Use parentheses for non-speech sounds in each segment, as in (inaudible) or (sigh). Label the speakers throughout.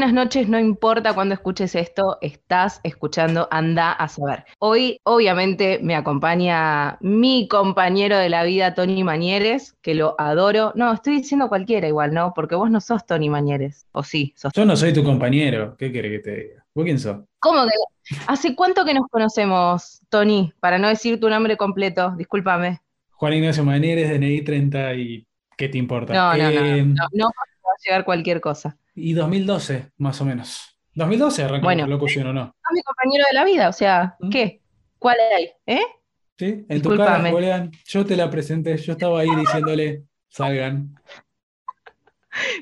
Speaker 1: Buenas noches, no importa cuando escuches esto, estás escuchando Anda a saber. Hoy, obviamente, me acompaña mi compañero de la vida, Tony Mañeres, que lo adoro. No, estoy diciendo cualquiera igual, ¿no? Porque vos no sos Tony Mañeres, ¿o sí? Sos...
Speaker 2: Yo no soy tu compañero, ¿qué querés que te diga? ¿Vos quién sos?
Speaker 1: ¿Cómo que? ¿Hace cuánto que nos conocemos, Tony? Para no decir tu nombre completo, discúlpame.
Speaker 2: Juan Ignacio Mañeres, DNI 30 y ¿qué te importa?
Speaker 1: No, no, no,
Speaker 2: Eh,
Speaker 1: no, llegar cualquier cosa.
Speaker 2: Y 2012, más o menos. 2012 arrancó
Speaker 1: Bueno.
Speaker 2: locución, ¿o no?
Speaker 1: Mi compañero de la vida, o sea,
Speaker 2: ¿Mm?
Speaker 1: ¿qué? ¿Cuál hay? ¿Eh?
Speaker 2: ¿Sí? En tu cara. Julián, yo te la presenté, yo estaba ahí diciéndole, salgan.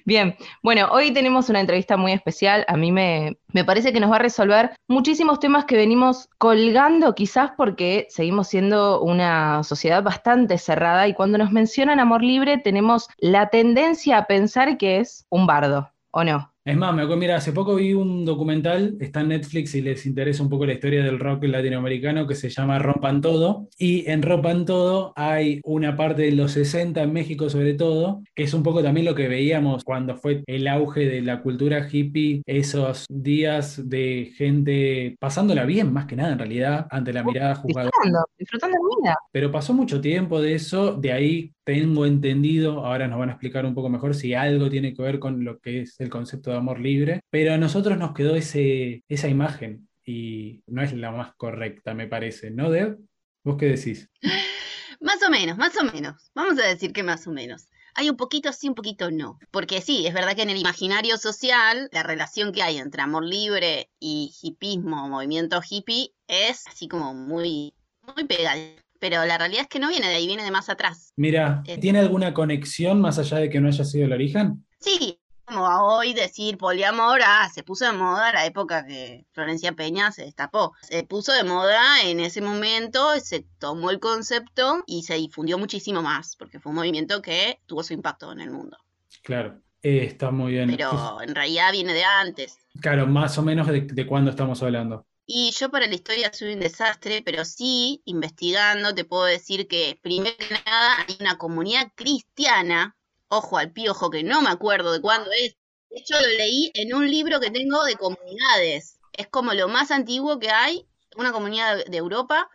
Speaker 1: Bien, bueno, hoy tenemos una entrevista muy especial. A mí me, me parece que nos va a resolver muchísimos temas que venimos colgando, quizás porque seguimos siendo una sociedad bastante cerrada y cuando nos mencionan amor libre tenemos la tendencia a pensar que es un bardo, ¿o no?
Speaker 2: Es más, me acuerdo, mira, hace poco vi un documental, está en Netflix si les interesa un poco la historia del rock latinoamericano que se llama Rompan Todo. Y en Rompan Todo hay una parte de los 60 en México sobre todo, que es un poco también lo que veíamos cuando fue el auge de la cultura hippie, esos días de gente pasándola bien más que nada en realidad, ante la mirada juzgadora.
Speaker 1: Disfrutando, disfrutando la vida.
Speaker 2: Pero pasó mucho tiempo de eso, de ahí tengo entendido, ahora nos van a explicar un poco mejor si algo tiene que ver con lo que es el concepto de amor libre, pero a nosotros nos quedó esa imagen y no es la más correcta, me parece, ¿no, Deb? ¿Vos qué decís? (gasps)
Speaker 3: Más o menos, más o menos. Vamos a decir que más o menos. Hay un poquito sí, un poquito no. Porque sí, es verdad que en el imaginario social, la relación que hay entre amor libre y hipismo movimiento hippie es así como muy, muy pegada. Pero la realidad es que no viene de ahí, viene de más atrás.
Speaker 2: Mira. ¿tiene alguna conexión más allá de que no haya sido el origen?
Speaker 3: Sí, como a hoy decir poliamor, ah, se puso de moda la época que Florencia Peña se destapó. Se puso de moda en ese momento, se tomó el concepto y se difundió muchísimo más, porque fue un movimiento que tuvo su impacto en el mundo.
Speaker 2: Claro, eh, está muy bien.
Speaker 3: Pero en realidad viene de antes.
Speaker 2: Claro, más o menos de, de cuándo estamos hablando.
Speaker 3: Y yo para la historia soy un desastre, pero sí, investigando, te puedo decir que primero que nada hay una comunidad cristiana, ojo al piojo que no me acuerdo de cuándo es, de hecho lo leí en un libro que tengo de comunidades, es como lo más antiguo que hay, una comunidad de, Europa,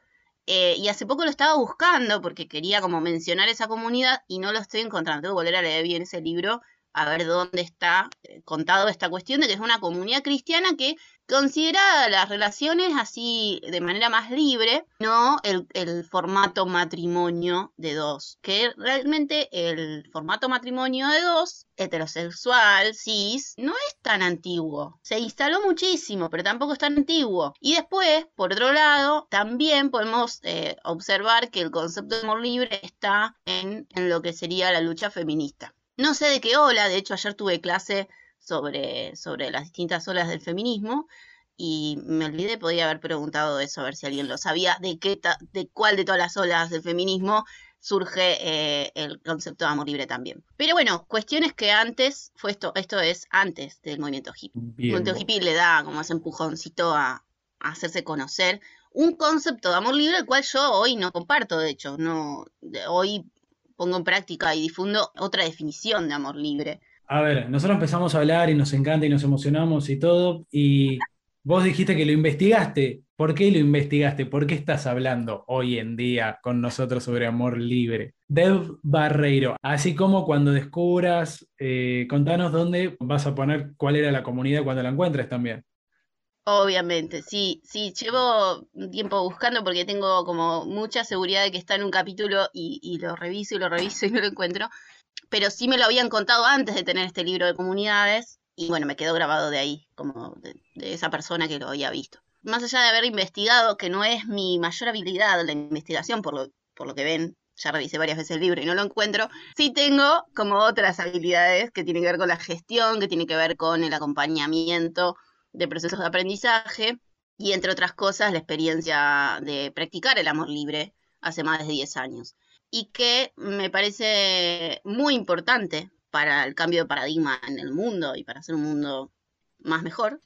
Speaker 3: eh, y hace poco lo estaba buscando porque quería como mencionar esa comunidad y no lo estoy encontrando, tengo que volver a leer bien ese libro a ver dónde está eh, contado esta cuestión de que es una comunidad cristiana que considera las relaciones así de manera más libre, no el, el formato matrimonio de dos, que realmente el formato matrimonio de dos, heterosexual, cis, no es tan antiguo. Se instaló muchísimo, pero tampoco es tan antiguo. Y después, por otro lado, también podemos eh, observar que el concepto de amor libre está en, en lo que sería la lucha feminista. No sé de qué ola, de hecho ayer tuve clase sobre, sobre las distintas olas del feminismo y me olvidé, podía haber preguntado eso, a ver si alguien lo sabía, de qué ta- de cuál de todas las olas del feminismo surge eh, el concepto de amor libre también. Pero bueno, cuestiones que antes, fue esto, esto es antes del movimiento hippie. El movimiento hippie le da como ese empujoncito a, a hacerse conocer un concepto de amor libre el cual yo hoy no comparto, de hecho, no, hoy pongo en práctica y difundo otra definición de amor libre.
Speaker 2: A ver, nosotros empezamos a hablar y nos encanta y nos emocionamos y todo, y vos dijiste que lo investigaste. ¿Por qué lo investigaste? ¿Por qué estás hablando hoy en día con nosotros sobre amor libre? Dev Barreiro, así como cuando descubras, eh, contanos dónde vas a poner cuál era la comunidad cuando la encuentres también.
Speaker 3: Obviamente, sí, sí, llevo un tiempo buscando porque tengo como mucha seguridad de que está en un capítulo y, y lo reviso y lo reviso y no lo encuentro, pero sí me lo habían contado antes de tener este libro de comunidades y bueno, me quedó grabado de ahí, como de, esa persona que lo había visto. Más allá de haber investigado, que no es mi mayor habilidad la investigación, por lo, por lo que ven, ya revisé varias veces el libro y no lo encuentro, sí tengo como otras habilidades que tienen que ver con la gestión, que tienen que ver con el acompañamiento de procesos de aprendizaje y entre otras cosas la experiencia de practicar el amor libre hace más de 10 años y que me parece muy importante para el cambio de paradigma en el mundo y para hacer un mundo más mejor,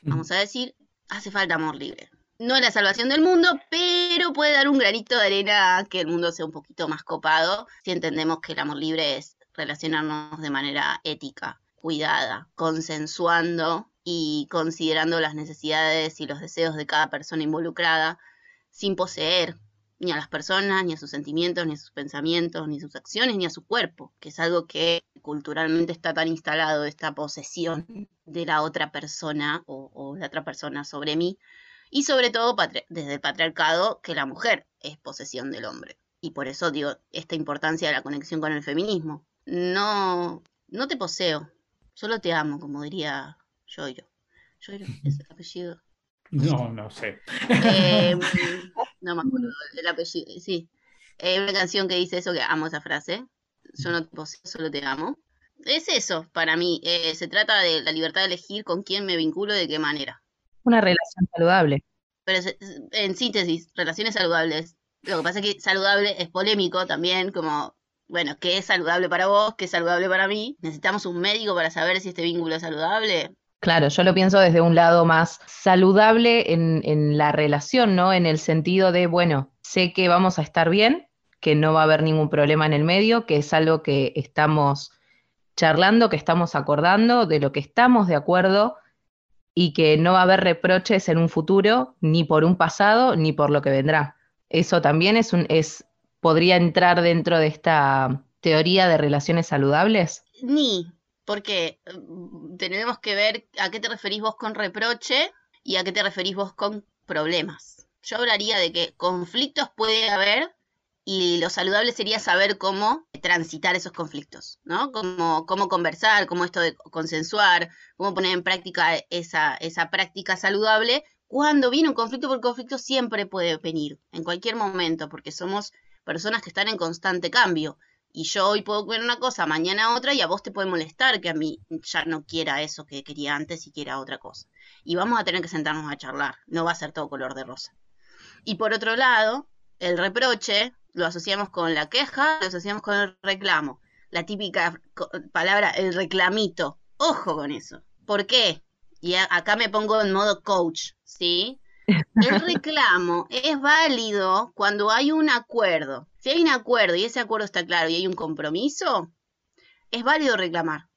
Speaker 3: vamos a decir, hace falta amor libre. No es la salvación del mundo, pero puede dar un granito de arena a que el mundo sea un poquito más copado si entendemos que el amor libre es relacionarnos de manera ética, cuidada, consensuando y considerando las necesidades y los deseos de cada persona involucrada, sin poseer ni a las personas, ni a sus sentimientos, ni a sus pensamientos, ni a sus acciones, ni a su cuerpo, que es algo que culturalmente está tan instalado, esta posesión de la otra persona o, o la otra persona sobre mí, y sobre todo desde el patriarcado, que la mujer es posesión del hombre. Y por eso digo esta importancia de la conexión con el feminismo. No, no te poseo, solo te amo, como diría yo yo. Yo es el apellido.
Speaker 2: No, no sé.
Speaker 3: Em, (laughs) no me acuerdo del apellido, sí. Hay una canción que dice eso, que amo esa frase. Yo no te poseo, solo te amo. Es eso, para mí. Eh, se trata de la libertad de elegir con quién me vinculo y de qué manera.
Speaker 1: Una relación saludable.
Speaker 3: Pero en síntesis, relaciones saludables. Lo que pasa es que saludable es polémico también, como, bueno, ¿qué es saludable para vos? ¿Qué es saludable para mí? ¿Necesitamos un médico para saber si este vínculo es saludable?
Speaker 1: Claro, yo lo pienso desde un lado más saludable en, la relación, ¿no? En el sentido de, bueno, sé que vamos a estar bien, que no va a haber ningún problema en el medio, que es algo que estamos charlando, que estamos acordando, de lo que estamos de acuerdo y que no va a haber reproches en un futuro, ni por un pasado, ni por lo que vendrá. Eso también es un, es, podría entrar dentro de esta teoría de relaciones saludables.
Speaker 3: Ni, porque mm, tenemos que ver a qué te referís vos con reproche y a qué te referís vos con problemas. Yo hablaría de que conflictos puede haber y lo saludable sería saber cómo transitar esos conflictos, ¿no? Cómo, cómo conversar, cómo esto de consensuar, cómo poner en práctica esa, esa práctica saludable. Cuando viene un conflicto, porque conflicto siempre puede venir, en cualquier momento, porque somos personas que están en constante cambio. Y yo hoy puedo comer una cosa, mañana otra, y a vos te puede molestar que a mí ya no quiera eso que quería antes y quiera otra cosa. Y vamos a tener que sentarnos a charlar, no va a ser todo color de rosa. Y por otro lado, el reproche lo asociamos con la queja, lo asociamos con el reclamo. La típica palabra, el reclamito. Ojo con eso. ¿Por qué? Y acá me pongo en modo coach, ¿sí? El reclamo es válido cuando hay un acuerdo. Si hay un acuerdo y ese acuerdo está claro y hay un compromiso, es válido reclamar.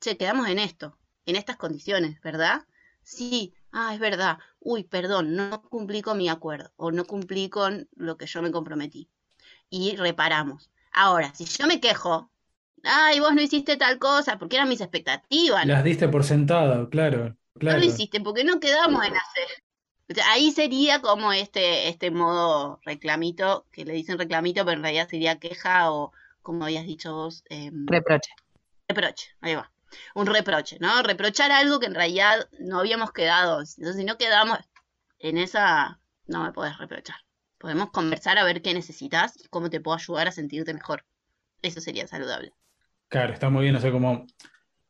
Speaker 3: Che, quedamos en esto, en estas condiciones, ¿verdad? Sí, ah, es verdad. Uy, perdón, no cumplí con mi acuerdo o no cumplí con lo que yo me comprometí. Y reparamos. Ahora, si yo me quejo, ay, vos no hiciste tal cosa, porque eran mis expectativas.
Speaker 2: Las diste por sentado, claro. claro.
Speaker 3: No lo hiciste porque no quedamos en hacer ahí sería como este, este modo reclamito, que le dicen reclamito, pero en realidad sería queja o, como habías dicho vos, em,
Speaker 1: reproche.
Speaker 3: Reproche, ahí va. Un reproche, ¿no? Reprochar algo que en realidad no habíamos quedado. Entonces, si no quedamos en esa, no me puedes reprochar. Podemos conversar a ver qué necesitas y cómo te puedo ayudar a sentirte mejor. Eso sería saludable.
Speaker 2: Claro, está muy bien, o sea, como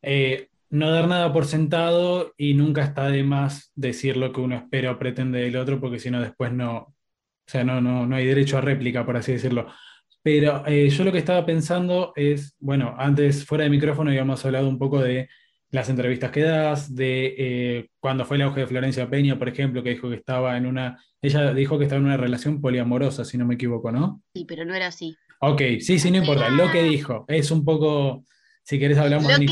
Speaker 2: eh, no dar nada por sentado y nunca está de más decir lo que uno espera o pretende del otro, porque si no después no, o sea, no, no, no hay derecho a réplica, por así decirlo. Pero eh, yo lo que estaba pensando es, bueno, antes fuera de micrófono habíamos hablado un poco de las entrevistas que das, de eh, cuando fue el auge de Florencia Peña, por ejemplo, que dijo que estaba en una, ella dijo que estaba en una relación poliamorosa, si no me equivoco, ¿no?
Speaker 3: Sí, pero no era así.
Speaker 2: Ok, sí, sí, no importa, lo que dijo, es un poco si querés hablamos
Speaker 3: de
Speaker 2: Nic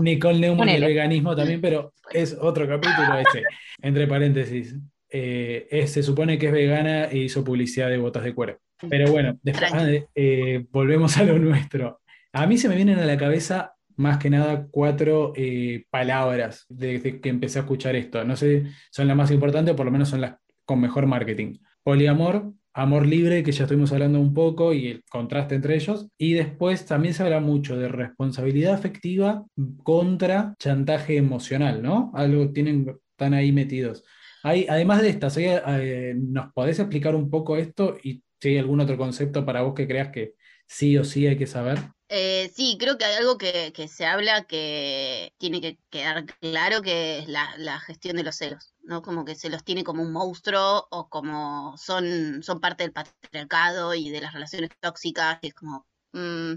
Speaker 2: Nicole Neumann y el veganismo también, pero es otro capítulo ese. Entre paréntesis, eh, se supone que es vegana e hizo publicidad de botas de cuero. Pero bueno, después, ah, eh, volvemos a lo nuestro. A mí se me vienen a la cabeza más que nada cuatro eh, palabras desde que empecé a escuchar esto. No sé, son las más importantes, o por lo menos son las con mejor marketing. Poliamor, amor libre, que ya estuvimos hablando un poco, y el contraste entre ellos. Y después también se habla mucho de responsabilidad afectiva contra chantaje emocional, ¿no? Algo tienen, están ahí metidos. Hay, además de estas, eh, ¿nos podés explicar un poco esto y si hay algún otro concepto para vos que creas que sí o sí hay que saber?
Speaker 3: Eh, sí, creo que hay algo que, se habla que tiene que quedar claro, que es la, gestión de los celos, ¿no? Como que se los tiene como un monstruo o como son, son parte del patriarcado y de las relaciones tóxicas, y es como, mm,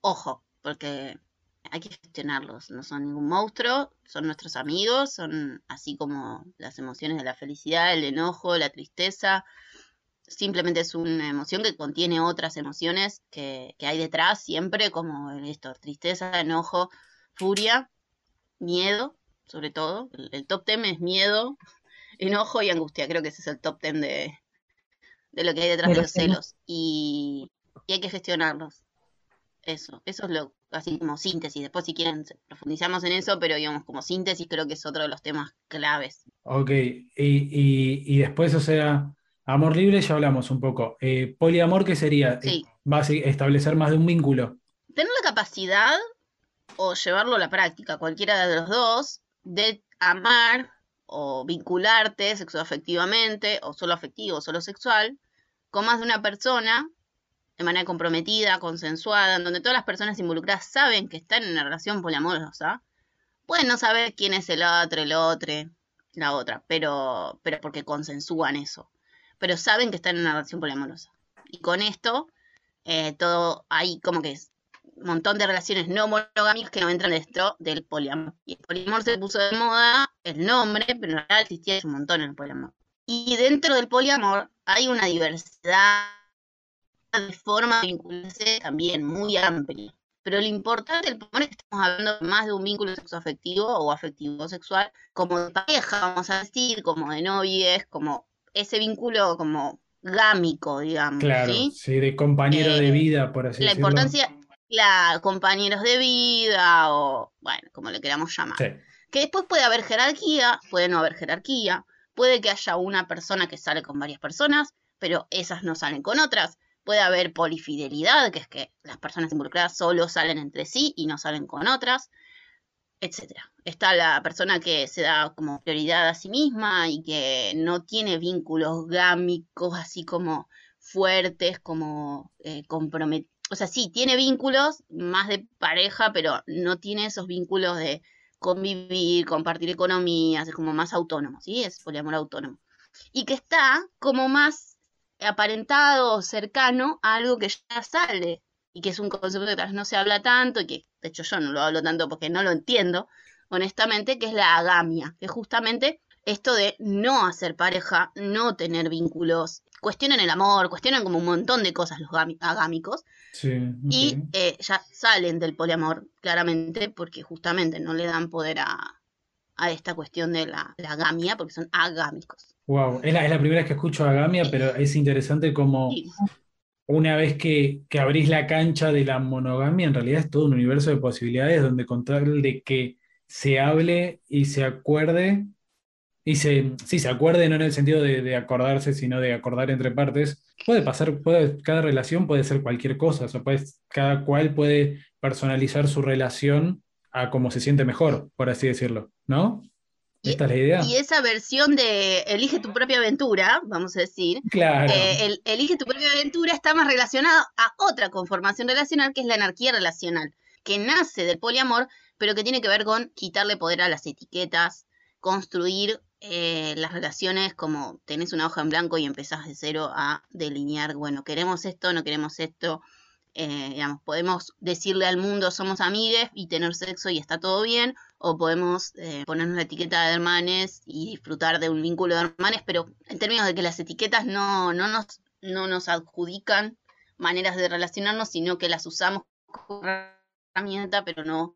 Speaker 3: ojo, porque hay que gestionarlos, no son ningún monstruo, son nuestros amigos, son así como las emociones de la felicidad, el enojo, la tristeza, simplemente es una emoción que contiene otras emociones que, hay detrás siempre, como esto, tristeza, enojo, furia, miedo, sobre todo. El, top ten es miedo, (laughs) enojo y angustia. Creo que ese es el top ten de, lo que hay detrás de los celos. Y, y hay que gestionarlos. Eso, eso es lo, así como síntesis. Después si quieren profundizamos en eso, pero digamos como síntesis creo que es otro de los temas claves.
Speaker 2: Ok, y, y, después, o sea, amor libre ya hablamos un poco. Eh, poliamor, ¿qué sería? Eh,
Speaker 3: sí.
Speaker 2: Va a establecer más de un vínculo.
Speaker 3: Tener la capacidad o llevarlo a la práctica, cualquiera de los dos, de amar o vincularte sexoafectivamente o solo afectivo o solo sexual con más de una persona de manera comprometida, consensuada, en donde todas las personas involucradas saben que están en una relación poliamorosa, pueden no saber quién es el otro, el otro, la otra, pero, pero porque consensúan eso. Pero saben que están en una relación poliamorosa. Y con esto, eh, todo hay como que es un montón de relaciones no monogámicas que no entran dentro del poliamor. Y el poliamor se puso de moda el nombre, pero en realidad existía un montón en el poliamor. Y dentro del poliamor hay una diversidad de forma de vincularse también muy amplia. Pero lo importante del poliamor es que estamos hablando más de un vínculo sexoafectivo o afectivo sexual, como de pareja, vamos a decir, como de novies, como ese vínculo como gámico, digamos.
Speaker 2: Claro,
Speaker 3: sí,
Speaker 2: de compañero de eh, vida, por así
Speaker 3: la
Speaker 2: decirlo.
Speaker 3: La importancia, la compañeros de vida o, bueno, como le queramos llamar. Que después puede haber jerarquía, puede no haber jerarquía, puede que haya una persona que sale con varias personas, pero esas no salen con otras puede haber polifidelidad, que es que las personas involucradas solo salen entre sí y no salen con otras, etc. Está la persona que se da como prioridad a sí misma y que no tiene vínculos gámicos así como fuertes, como eh, comprometidos. O sea, sí, tiene vínculos más de pareja, pero no tiene esos vínculos de convivir, compartir economías, es como más autónomo, ¿sí? Es poliamor autónomo. Y que está como más aparentado cercano a algo que ya sale y que es un concepto que tal vez no se habla tanto y que de hecho yo no lo hablo tanto porque no lo entiendo honestamente que es la agamia que es justamente esto de no hacer pareja no tener vínculos. Cuestionan el amor cuestionan como un montón de cosas los agámicos. Y eh, ya salen del poliamor claramente porque justamente no le dan poder a, esta cuestión de la, la agamia porque son agámicos.
Speaker 2: Wow, es la, primera vez que escucho a Gamia, pero es interesante como una vez que, abrís la cancha de la monogamia, en realidad es todo un universo de posibilidades donde con tal de que se hable y se acuerde, y se, sí, se acuerde no en el sentido de, acordarse, sino de acordar entre partes, puede pasar, puede, cada relación puede ser cualquier cosa, o sea, cada cual puede personalizar su relación a como se siente mejor, por así decirlo, ¿no? ¿Esta es la idea?
Speaker 3: Y esa versión de elige tu propia aventura, vamos a decir,
Speaker 2: claro.
Speaker 3: Eh, el, elige tu propia aventura está más relacionado a otra conformación relacional que es la anarquía relacional, que nace del poliamor, pero que tiene que ver con quitarle poder a las etiquetas, construir eh, las relaciones como tenés una hoja en blanco y empezás de cero a delinear, bueno, queremos esto, no queremos esto, eh, digamos, podemos decirle al mundo somos amigues y tener sexo y está todo bien, o podemos eh, ponernos la etiqueta de hermanes y disfrutar de un vínculo de hermanes, pero en términos de que las etiquetas no, no, nos, no nos adjudican maneras de relacionarnos, sino que las usamos herramienta, pero no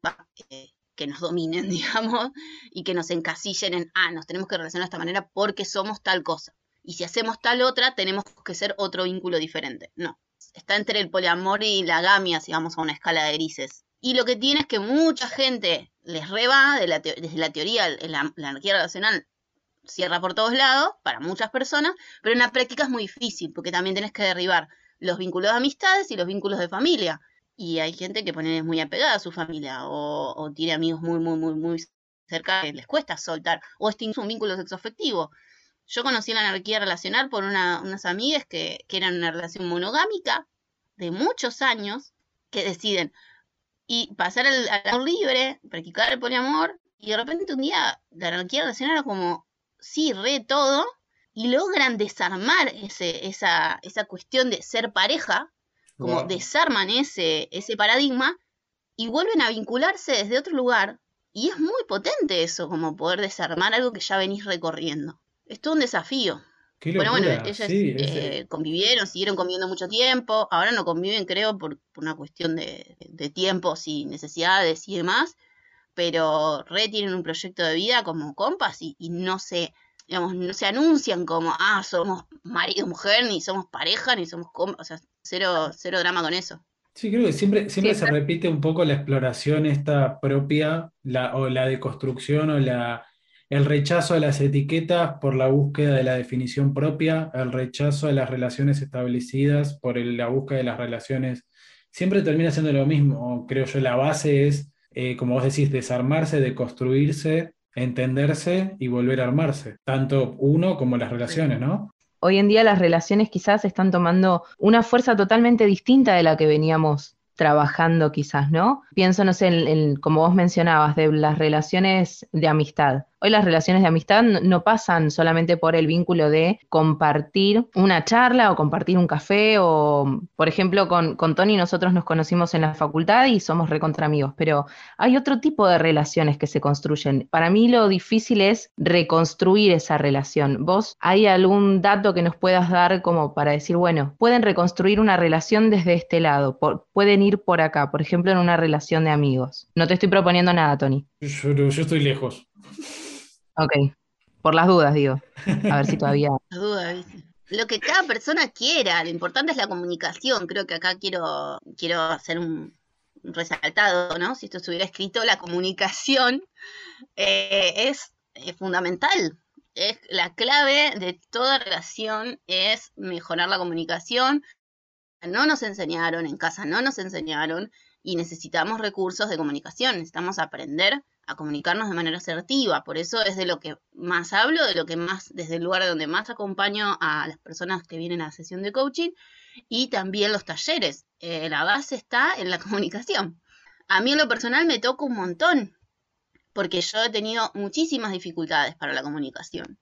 Speaker 3: eh, que nos dominen, (laughs) digamos, y que nos encasillen en, ah, nos tenemos que relacionar de esta manera porque somos tal cosa. Y si hacemos tal otra, tenemos que ser otro vínculo diferente. No, está entre el poliamor y la gamia, si vamos a una escala de grises. Y lo que tiene es que mucha gente les reba de desde la teoría, la, la relacional cierra por todos lados para muchas personas, pero en la práctica es muy difícil porque también tienes que derribar los vínculos de amistades y los vínculos de familia. Y hay gente que pone muy apegada a su familia o, tiene amigos muy, muy, muy, muy cerca que les cuesta soltar o es un vínculo sexoafectivo. Yo conocí la anarquía relacional por unas amigas que, que eran una relación monogámica de muchos años que deciden, y pasar al, amor libre, practicar el poliamor, y de repente un día la anarquía relacional era como, sí, re todo, y logran desarmar ese, esa, esa cuestión de ser pareja, como desarman ese, ese paradigma, y vuelven a vincularse desde otro lugar, y es muy potente eso, como poder desarmar algo que ya venís recorriendo. Es todo un desafío. bueno, bueno, ellos eh, convivieron, siguieron conviviendo mucho tiempo, ahora no conviven, creo, por, una cuestión de, de tiempos y necesidades y demás, pero re tienen un proyecto de vida como compas y, no se, digamos, no se anuncian como, ah, somos marido mujer, ni somos pareja, ni somos o sea, cero, cero drama con eso.
Speaker 2: Sí, creo que siempre, siempre se repite un poco la exploración esta propia, la, o la deconstrucción o la, el rechazo a las etiquetas por la búsqueda de la definición propia, el rechazo a las relaciones establecidas por la búsqueda de las relaciones. Siempre termina siendo lo mismo, creo yo, la base es eh, como vos decís, desarmarse, deconstruirse, entenderse y volver a armarse, tanto uno como las relaciones, ¿no?
Speaker 1: Hoy en día las relaciones quizás están tomando una fuerza totalmente distinta de la que veníamos trabajando quizás, ¿no? Pienso, no sé, en, como vos mencionabas, de las relaciones de amistad. Hoy las relaciones de amistad no pasan solamente por el vínculo de compartir una charla o compartir un café o, por ejemplo, con, con Tony nosotros nos conocimos en la facultad y somos recontra amigos, pero hay otro tipo de relaciones que se construyen. Para mí lo difícil es reconstruir esa relación. ¿Vos hay algún dato que nos puedas dar como para decir, bueno, pueden reconstruir una relación desde este lado, pueden ir por acá, por ejemplo, en una relación de amigos? No te estoy proponiendo nada, Tony.
Speaker 2: Yo, yo estoy lejos.
Speaker 1: Ok, por las dudas, digo. A ver si todavía. (laughs)
Speaker 3: Lo que cada persona quiera, lo importante es la comunicación. Creo que acá quiero, quiero hacer un, resaltado, ¿no? Si esto estuviera escrito, la comunicación eh, es, fundamental. Es la clave de toda relación es mejorar la comunicación. No nos enseñaron, en casa no nos enseñaron y necesitamos recursos de comunicación, necesitamos aprender a comunicarnos de manera asertiva. Por eso es de lo que más hablo, de lo que más, desde el lugar donde más acompaño a las personas que vienen a la sesión de coaching y también los talleres. Eh, la base está en la (laughs) comunicación. A mí en lo personal me toca un montón, porque yo he tenido muchísimas dificultades para la comunicación.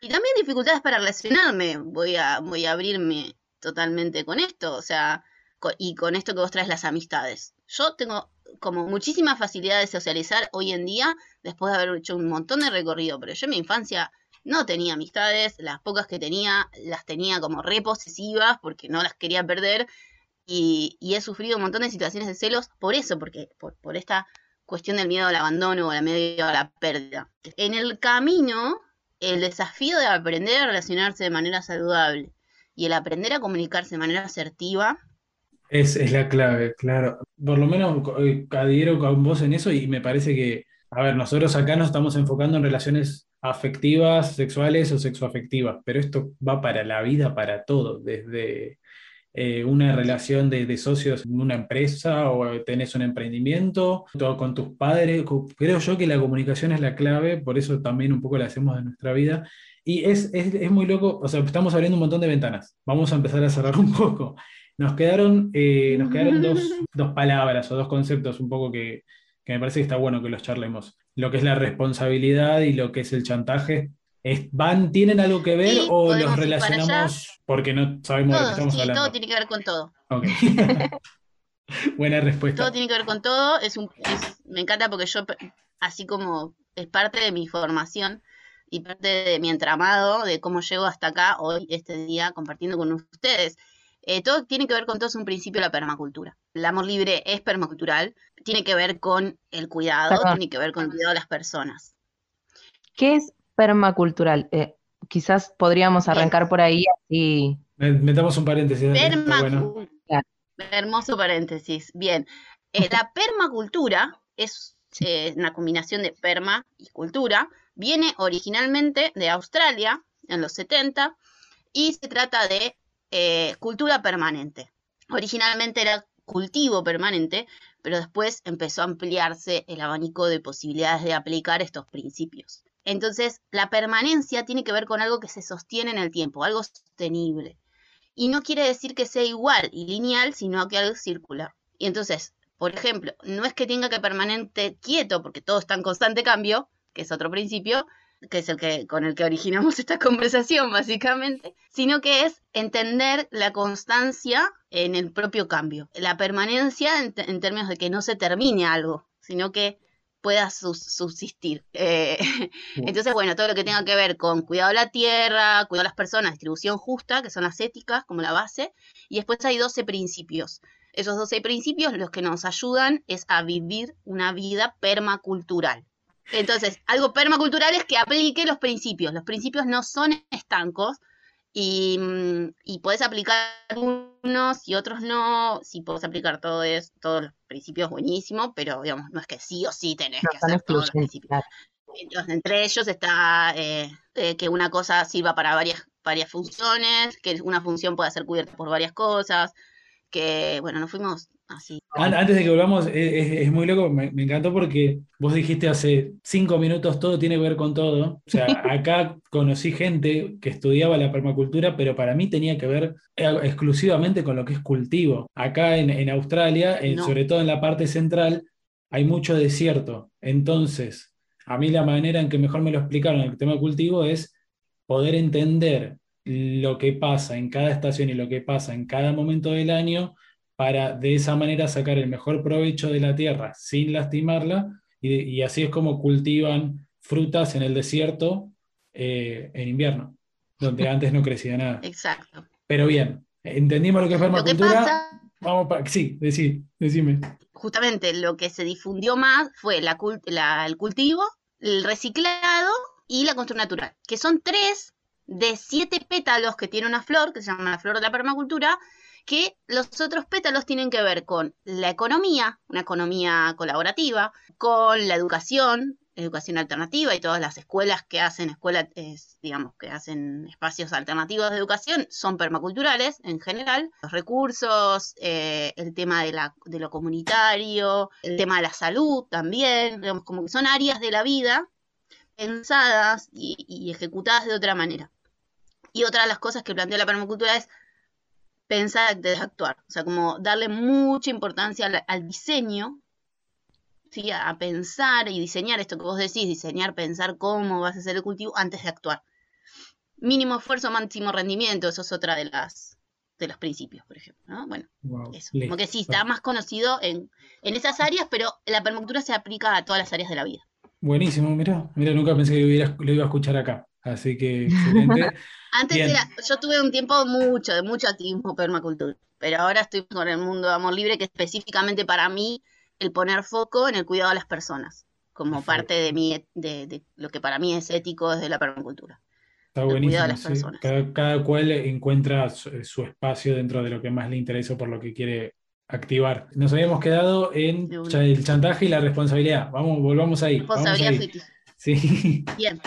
Speaker 3: Y también dificultades para relacionarme. Voy a, voy a abrirme totalmente con esto, o sea, y con esto que vos traes las amistades. Yo tengo como muchísima facilidad de socializar hoy en día después de haber hecho un montón de recorrido, pero yo en mi infancia no tenía amistades, las pocas que tenía las tenía como reposesivas porque no las quería perder y, he sufrido un montón de situaciones de celos por eso, porque por, por esta cuestión del miedo al abandono o al miedo a la pérdida. En el camino, el desafío de aprender a relacionarse de manera saludable y el aprender a comunicarse de manera asertiva
Speaker 2: es, la clave, claro. Por lo menos eh, adhiero con vos en eso y me parece que, a ver, nosotros acá nos estamos enfocando en relaciones afectivas, sexuales o sexoafectivas, pero esto va para la vida, para todo, desde eh, una relación de, socios en una empresa o tenés un emprendimiento, todo con tus padres. Creo yo que la comunicación es la clave, por eso también un poco la hacemos de nuestra vida. Y es, es, es muy loco, o sea, estamos abriendo un montón de ventanas. Vamos a empezar a cerrar (laughs) un poco. Nos quedaron, eh, nos quedaron (laughs) dos, palabras o dos conceptos un poco que, me parece que está bueno que los charlemos. Lo que es la responsabilidad y lo que es el chantaje. ¿Van, ¿Tienen algo que ver o los relacionamos porque no sabemos de qué estamos sí,
Speaker 3: Todo tiene que ver con todo. (laughs)
Speaker 2: Buena respuesta.
Speaker 3: Todo tiene que ver con todo. Es un, me encanta porque yo, así como es parte de mi formación y parte de mi entramado, de cómo llego hasta acá hoy, este día, compartiendo con ustedes. Eh, todo tiene que ver con todo, es un principio de la permacultura. El amor libre es permacultural, tiene que ver con el cuidado, tiene que ver con el cuidado de las personas.
Speaker 1: ¿Qué es permacultural? Eh, quizás podríamos arrancar por ahí y...
Speaker 2: Metamos un paréntesis.
Speaker 3: Hermoso paréntesis. Bien. Eh, la permacultura es una combinación de perma y cultura. Viene originalmente de Australia en los 70 y se trata de eh, cultura permanente. Originalmente era cultivo permanente, pero después empezó a ampliarse el abanico de posibilidades de aplicar estos principios. Entonces, la permanencia tiene que ver con algo que se sostiene en el tiempo, algo sostenible. Y no quiere decir que sea igual y lineal, sino que algo circular. Y entonces, por ejemplo, no es que tenga que permanente quieto, porque todo está en constante cambio, que es otro principio, que es el que con el que originamos (laughs) esta conversación básicamente, sino que es entender la constancia en el propio cambio, la permanencia en, términos de que no se termine algo, sino que pueda subsistir. (laughs) Eh, entonces, bueno, todo lo que tenga que ver con cuidado de la tierra, cuidado de las personas, distribución justa, que son las éticas como la base, y después hay 12 principios. Esos 12 principios los que nos ayudan es a vivir una vida permacultural. Entonces, algo permacultural es que aplique los principios. Los principios no son estancos, y, mm, y puedes aplicar unos y otros no. Si puedes aplicar todo es, todos los principios, buenísimo, pero digamos, no es que sí o sí tenés que hacer todos los principios. Entonces, entre ellos está eh, eh, que una cosa sirva para varias, varias funciones, que una función pueda ser cubierta por varias cosas, que, bueno, nos fuimos
Speaker 2: antes de que volvamos, es, muy loco, me, encantó porque vos dijiste hace cinco minutos todo tiene que ver con todo. O sea, (laughs) acá conocí gente que estudiaba la permacultura, pero para mí tenía que ver eh, exclusivamente con lo que es cultivo. Acá en, Australia, sobre todo en la parte central, hay mucho desierto. Entonces, a mí la manera en que mejor me lo explicaron el tema cultivo es poder entender lo que pasa en cada estación y lo que pasa en cada momento del año para de esa manera sacar el mejor provecho de la tierra sin lastimarla y, así es como cultivan frutas en el desierto eh, en invierno, donde (laughs) antes no crecía nada.
Speaker 3: Exacto.
Speaker 2: Pero bien, entendimos lo que es permacultura. Vamos para... Sí, decime.
Speaker 3: Justamente lo que se difundió más fue la, el cultivo, el reciclado y la construcción natural, que son tres de siete pétalos que tiene una flor, que se llama la flor de la permacultura, que los otros pétalos tienen que ver con la economía, una economía colaborativa, con la educación, educación alternativa y todas las escuelas que hacen escuelas, digamos, que hacen espacios alternativos de educación son permaculturales en general. Los recursos, eh, el tema de, la, lo comunitario, el tema de la salud también, digamos, como que son áreas de la vida pensadas y, y ejecutadas de otra manera. Y otra de las cosas que plantea la permacultura es pensar antes de actuar. O sea, como darle mucha importancia al, diseño, ¿sí? a, pensar y diseñar esto que vos decís, diseñar, pensar cómo vas a hacer el cultivo antes de actuar. Mínimo esfuerzo, máximo rendimiento, eso es otra de las de los principios, por ejemplo. ¿no? Bueno, eso. Como que sí, está más conocido en, en esas áreas, pero la permacultura se aplica a todas las áreas de la vida.
Speaker 2: Buenísimo, mira, mira, nunca pensé que lo iba a escuchar acá. Así que excelente. (laughs)
Speaker 3: Antes era, yo tuve un tiempo mucho, de mucho tiempo permacultura, pero ahora estoy con el mundo de amor libre, que específicamente para mí el poner foco en el cuidado de las personas, como parte de, mi, de, lo que para mí es ético desde la permacultura.
Speaker 2: Está buenísimo. Cada, cual encuentra su, espacio dentro de lo que más le interesa por lo que quiere activar. Nos habíamos quedado en el chantaje y la responsabilidad. Vamos, volvamos ahí. Responsabilidad
Speaker 3: Sí. Bien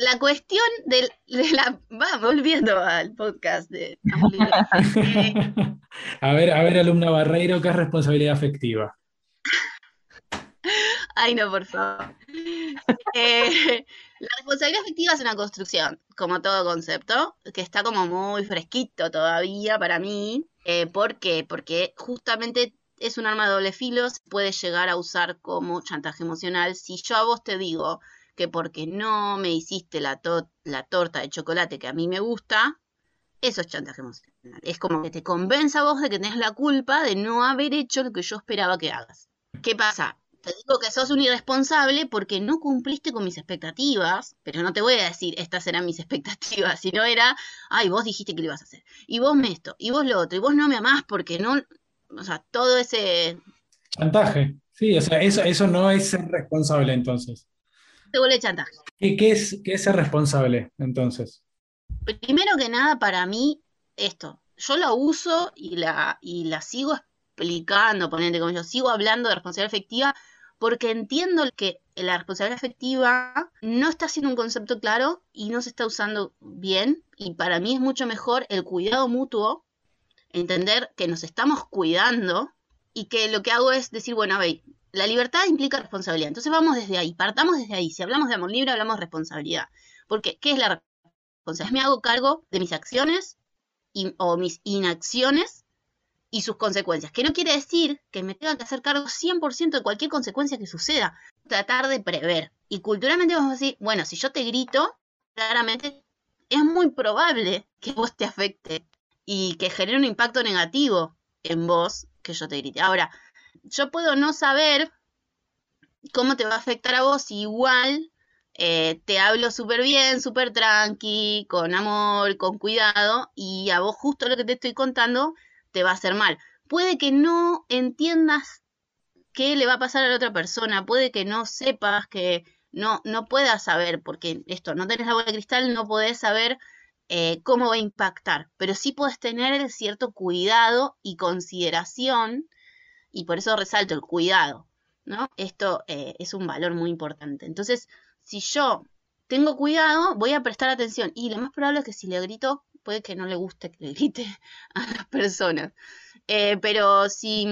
Speaker 3: la cuestión de, la. Va, volviendo al podcast de (laughs)
Speaker 2: a ver, a ver, alumna Barreiro, ¿qué es responsabilidad afectiva? (laughs)
Speaker 3: Ay, no, por favor. Eh, la responsabilidad afectiva es una construcción, como todo concepto, que está como muy fresquito todavía para mí. Eh, ¿Por qué? Porque justamente es un arma de doble filo, se puede llegar a usar como chantaje emocional. Si yo a vos te digo, que porque no me hiciste la, la torta de chocolate que a mí me gusta, eso es chantaje emocional. Es como que te convenza vos de que tenés la culpa de no haber hecho lo que yo esperaba que hagas. ¿Qué pasa? Te digo que sos un irresponsable porque no cumpliste con mis expectativas, pero no te voy a decir estas eran mis expectativas, (laughs) sino era, ay, vos dijiste que lo ibas a hacer, y vos me esto, y vos lo otro, y vos no me amás porque no, o sea, todo ese...
Speaker 2: Chantaje, sí, o sea, eso, eso no es ser responsable entonces
Speaker 3: se vuelve chantaje.
Speaker 2: ¿Y qué es, qué es ser responsable entonces?
Speaker 3: Primero que nada, para mí, esto, yo lo uso y la, y la sigo explicando, ponente como yo, sigo hablando de responsabilidad efectiva porque entiendo que la responsabilidad efectiva no está siendo un concepto claro y no se está usando bien y para mí es mucho mejor el cuidado mutuo, entender que nos estamos cuidando y que lo que hago es decir, bueno, a ver, la libertad implica responsabilidad. Entonces vamos desde ahí, partamos desde ahí. Si hablamos de amor libre, hablamos de responsabilidad. Porque, ¿qué es la responsabilidad? Me hago cargo de mis acciones o mis inacciones y sus consecuencias. Que no quiere decir que me tenga que hacer cargo 100% de cualquier consecuencia que suceda. Tratar de prever. Y culturalmente vamos a decir, bueno, si yo te grito, claramente es muy probable que vos te afecte y que genere un impacto negativo en vos que yo te grite. Ahora, yo puedo no saber ¿cómo te va a afectar a vos igual eh, te hablo súper bien, súper tranqui, con amor, con cuidado, y a vos justo lo que te estoy contando te va a hacer mal? Puede que no entiendas qué le va a pasar a la otra persona, puede que no sepas, que no, no puedas saber, porque esto, no tenés la bola de cristal, no podés saber eh, cómo va a impactar, pero sí puedes tener cierto cuidado y consideración, y por eso resalto el cuidado, ¿no? Esto eh, es un valor muy importante. Entonces, si yo tengo cuidado, voy a prestar atención, y lo más probable es que si le grito, puede que no le guste que le grite (laughs) a las personas. Eh, pero si,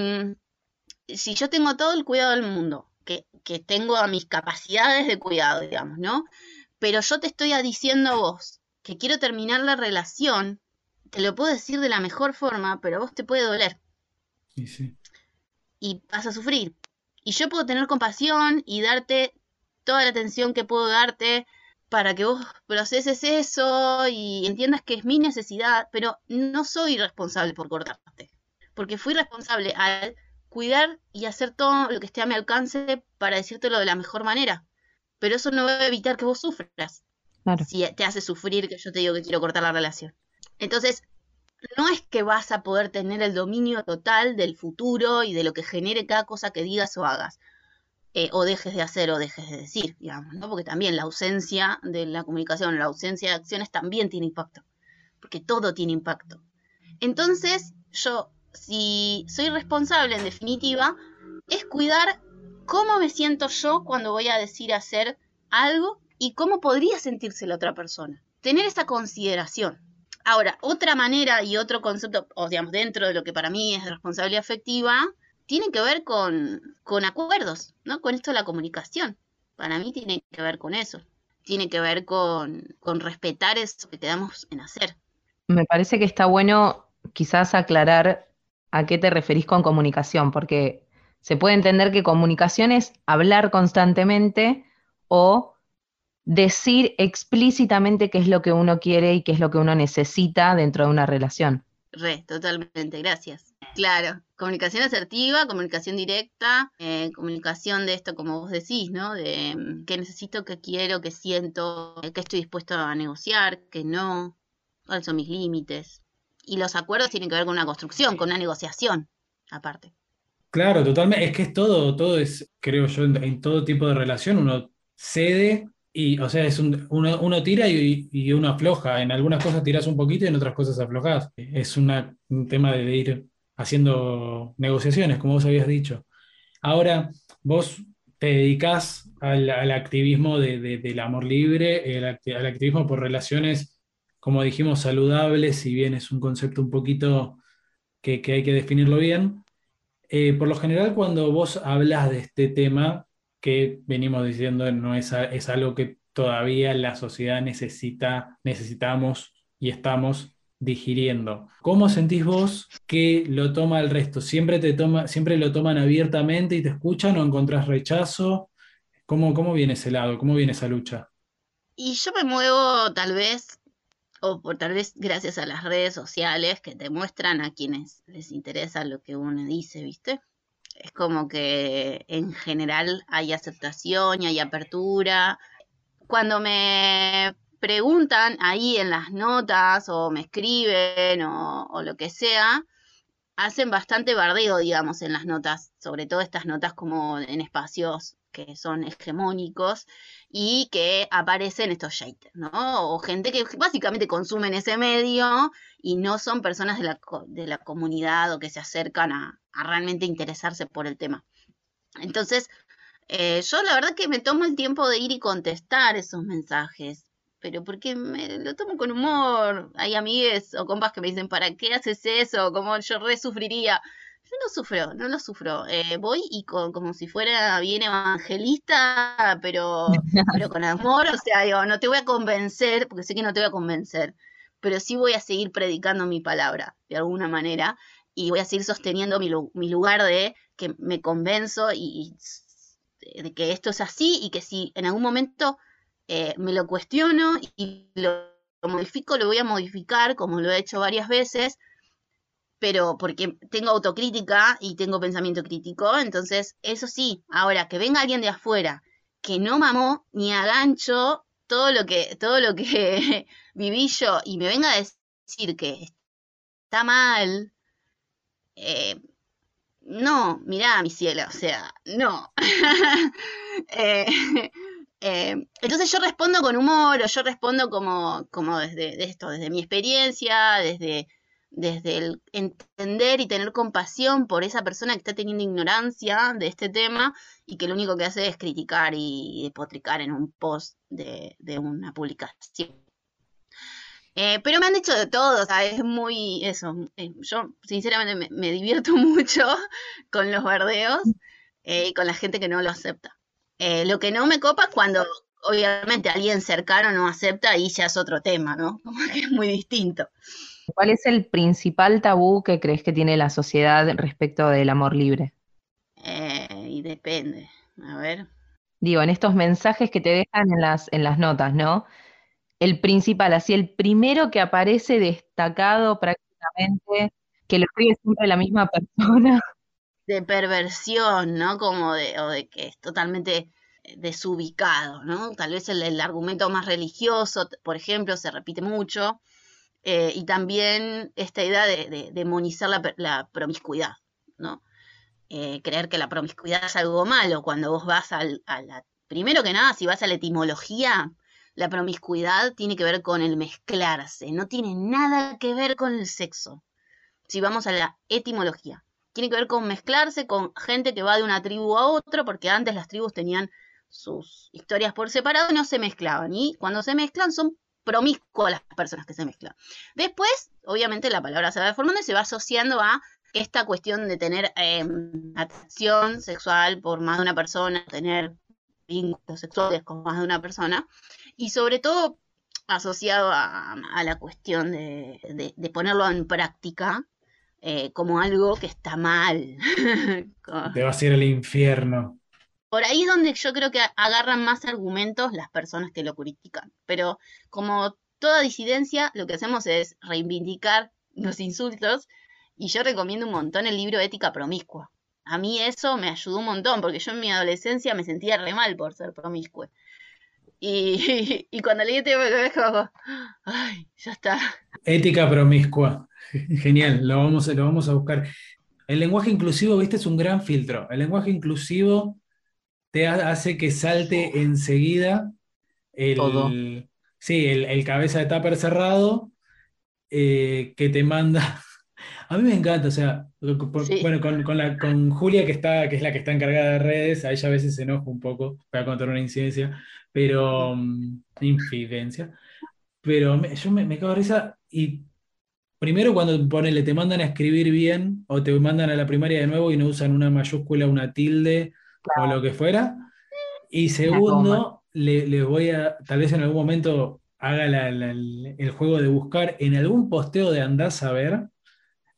Speaker 3: si yo tengo todo el cuidado del mundo, que, que tengo a mis capacidades de cuidado, digamos, ¿no? Pero yo te estoy diciendo a vos, que quiero terminar la relación, te lo puedo decir de la mejor forma, pero a vos te puede doler.
Speaker 2: Sí, sí.
Speaker 3: Y vas a sufrir. Y yo puedo tener compasión y darte toda la atención que puedo darte para que vos proceses eso y entiendas que es mi necesidad, pero no soy responsable por cortarte. Porque fui responsable al cuidar y hacer todo lo que esté a mi alcance para decírtelo de la mejor manera. Pero eso no va a evitar que vos sufras si te hace sufrir que yo te digo que quiero cortar la relación. Entonces, no es que vas a poder tener el dominio total del futuro y de lo que genere cada cosa que digas o hagas. Eh, o dejes de hacer o dejes de decir, digamos, ¿no? Porque también la ausencia de la comunicación, la ausencia de acciones también tiene impacto, porque todo tiene impacto. Entonces, yo, si soy responsable en definitiva, es cuidar cómo me siento yo cuando voy a decir hacer algo y cómo podría sentirse la otra persona. Tener esa consideración. Ahora, otra manera y otro concepto, o digamos, dentro de lo que para mí es responsabilidad afectiva, tiene que ver con, con acuerdos, ¿no? Con esto de la comunicación. Para mí tiene que ver con eso. Tiene que ver con, con respetar eso que quedamos en hacer.
Speaker 1: Me parece que está bueno quizás aclarar a qué te referís con comunicación, porque se puede entender que comunicación es hablar constantemente o decir explícitamente qué es lo que uno quiere y qué es lo que uno necesita dentro de una relación.
Speaker 3: Re, totalmente, gracias. Claro, comunicación asertiva, comunicación directa, eh, comunicación de esto, como vos decís, ¿no? De mm, qué necesito, qué quiero, qué siento, qué estoy dispuesto a negociar, qué no, cuáles son mis límites. Y los acuerdos tienen que ver con una construcción, con una negociación, aparte.
Speaker 2: Claro, totalmente. Es que es todo, todo es, creo yo, en todo tipo de relación uno cede y, o sea, es uno, tira y, uno afloja. En algunas cosas tiras un poquito y en otras cosas aflojas. Es un tema de, ir haciendo negociaciones, como vos habías dicho. Ahora, vos te dedicás al, activismo del amor libre, al activismo por relaciones, como dijimos, saludables, si bien es un concepto un poquito que, hay que definirlo bien. Eh, por lo general, cuando vos hablas de este tema, que venimos diciendo no es, es algo que todavía la sociedad necesita, necesitamos y estamos digiriendo. ¿Cómo sentís vos que lo toma el resto? ¿Siempre, te toma, siempre lo toman abiertamente y te escuchan o encontrás rechazo? ¿Cómo, ¿Cómo viene ese lado? ¿Cómo viene esa lucha?
Speaker 3: Y yo me muevo tal vez, o por tal vez gracias a las redes sociales que te muestran a quienes les interesa lo que uno dice, ¿viste? Es como que en general hay aceptación y hay apertura. Cuando me preguntan ahí en las notas o me escriben o, lo que sea, hacen bastante bardeo, digamos, en las notas, sobre todo estas notas como en espacios que son hegemónicos y que aparecen estos haters, ¿no? O gente que básicamente consumen ese medio y no son personas de la, de la comunidad o que se acercan a, realmente interesarse por el tema. Entonces, eh, yo la verdad que me tomo el tiempo de ir y contestar esos mensajes, pero porque me lo tomo con humor. Hay amigues o compas que me dicen, ¿para qué haces eso? Como yo re sufriría. Yo no sufro, no lo sufro. Eh, voy y como si fuera bien evangelista, pero, pero con amor. O sea, digo, no te voy a convencer, porque sé que no te voy a convencer, pero sí voy a seguir predicando mi palabra, de alguna manera, y voy a seguir sosteniendo mi, lugar de que me convenzo y, de que esto es así y que si en algún momento eh, me lo cuestiono y lo, lo modifico, lo voy a modificar, como lo he hecho varias veces, pero porque tengo autocrítica y tengo pensamiento crítico, entonces eso sí, ahora que venga alguien de afuera que no mamó ni a gancho todo lo que, todo lo que (laughs) viví yo y me venga a decir que está mal, eh, no, mirá mi cielo, o sea, no. (laughs) Eh, (laughs) eh, entonces yo respondo con humor, o yo respondo como, como desde esto, desde mi experiencia, desde, desde el entender y tener compasión por esa persona que está teniendo ignorancia de este tema y que lo único que hace es criticar y depotricar en un post de, una publicación. Eh, pero me han dicho de todo, o sea, es muy eso. Eh, yo sinceramente me, divierto (laughs) mucho con los verdeos eh, y con la gente que no lo acepta. lo que no me copa es cuando obviamente alguien cercano no acepta y ya es otro tema, ¿no? (laughs) Como que es muy distinto.
Speaker 1: ¿Cuál es el principal tabú que crees que tiene la sociedad respecto del amor libre?
Speaker 3: Eh, y depende. A ver.
Speaker 1: Digo, en estos mensajes que te dejan en las, en las notas, ¿no? El principal, así el primero que aparece destacado prácticamente, que lo escribe siempre la misma persona. (laughs)
Speaker 3: De perversión, ¿no? Como de, o de que es totalmente desubicado, ¿no? Tal vez el argumento más religioso, por ejemplo, se repite mucho eh, y también esta idea de, demonizar la, promiscuidad, ¿no? Eh, creer que la promiscuidad es algo malo cuando vos vas al, a la... Primero que nada, si vas a la etimología, la promiscuidad tiene que ver con el mezclarse, no tiene nada que ver con el sexo. Si vamos a la etimología, tiene que ver con mezclarse con gente que va de una tribu a otra, porque antes las tribus tenían sus historias por separado y no se mezclaban. Y cuando se mezclan son promiscuo las personas que se mezclan. Después, obviamente, la palabra se va deformando y se va asociando a esta cuestión de tener em, atracción sexual por más de una persona, tener vínculos sexuales con más de una persona, y sobre todo asociado a, la cuestión de, ponerlo en práctica eh, como algo que está mal. (laughs)
Speaker 2: Te va a ir el infierno
Speaker 3: por ahí es donde yo creo que agarran más argumentos las personas que lo critican. Pero como toda disidencia, lo que hacemos es reivindicar los insultos y yo recomiendo un montón el libro Ética Promiscua. A mí eso me ayudó un montón, porque yo en mi adolescencia me sentía re mal por ser promiscua. Y, (laughs) cuando leí este libro, ay, ya está.
Speaker 2: Ética promiscua. (laughs) Genial, lo vamos, lo vamos a buscar. El lenguaje inclusivo, viste, es un gran filtro. El lenguaje inclusivo te hace que salte enseguida el, Sí, el, cabeza de tupper cerrado eh, que te manda. (laughs) A mí me encanta, o sea, bueno, con, la, con Julia, que, está, que es la que está encargada de redes, a ella a veces se enoja un poco para contar una incidencia, pero. Mm, infidencia. Pero yo me, me cago de risa y primero cuando ponele, te mandan a escribir bien o te mandan a la primaria de nuevo y no usan una mayúscula, una tilde o lo que fuera. Y segundo, le, voy a, tal vez en algún momento haga el juego de buscar en algún posteo de Andás a ver,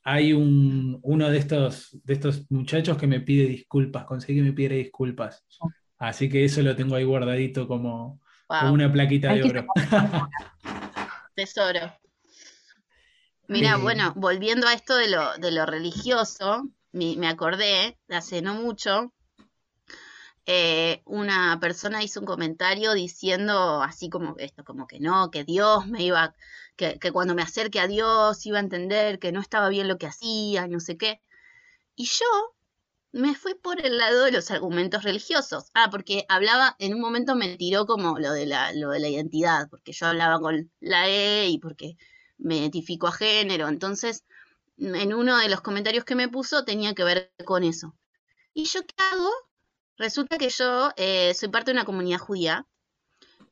Speaker 2: hay un, uno de estos, de estos muchachos que me pide disculpas, conseguí que me pide disculpas. Así que eso lo tengo ahí guardadito como, una plaquita de oro. (laughs)
Speaker 3: Tesoro. Mira, bueno, volviendo a esto de lo, de lo religioso, me, me acordé hace no mucho eh, una persona hizo un comentario diciendo así como esto, como que no, que Dios me iba, que, que, cuando me acerque a Dios iba a entender que no estaba bien lo que hacía, no sé qué. Y yo me fui por el lado de los argumentos religiosos. Ah, porque hablaba, en un momento me tiró como lo de la, lo de la identidad, porque yo hablaba con la E y porque me identifico a género. Entonces, en uno de los comentarios que me puso tenía que ver con eso. ¿Y yo qué hago? Resulta que yo eh, soy parte de una comunidad judía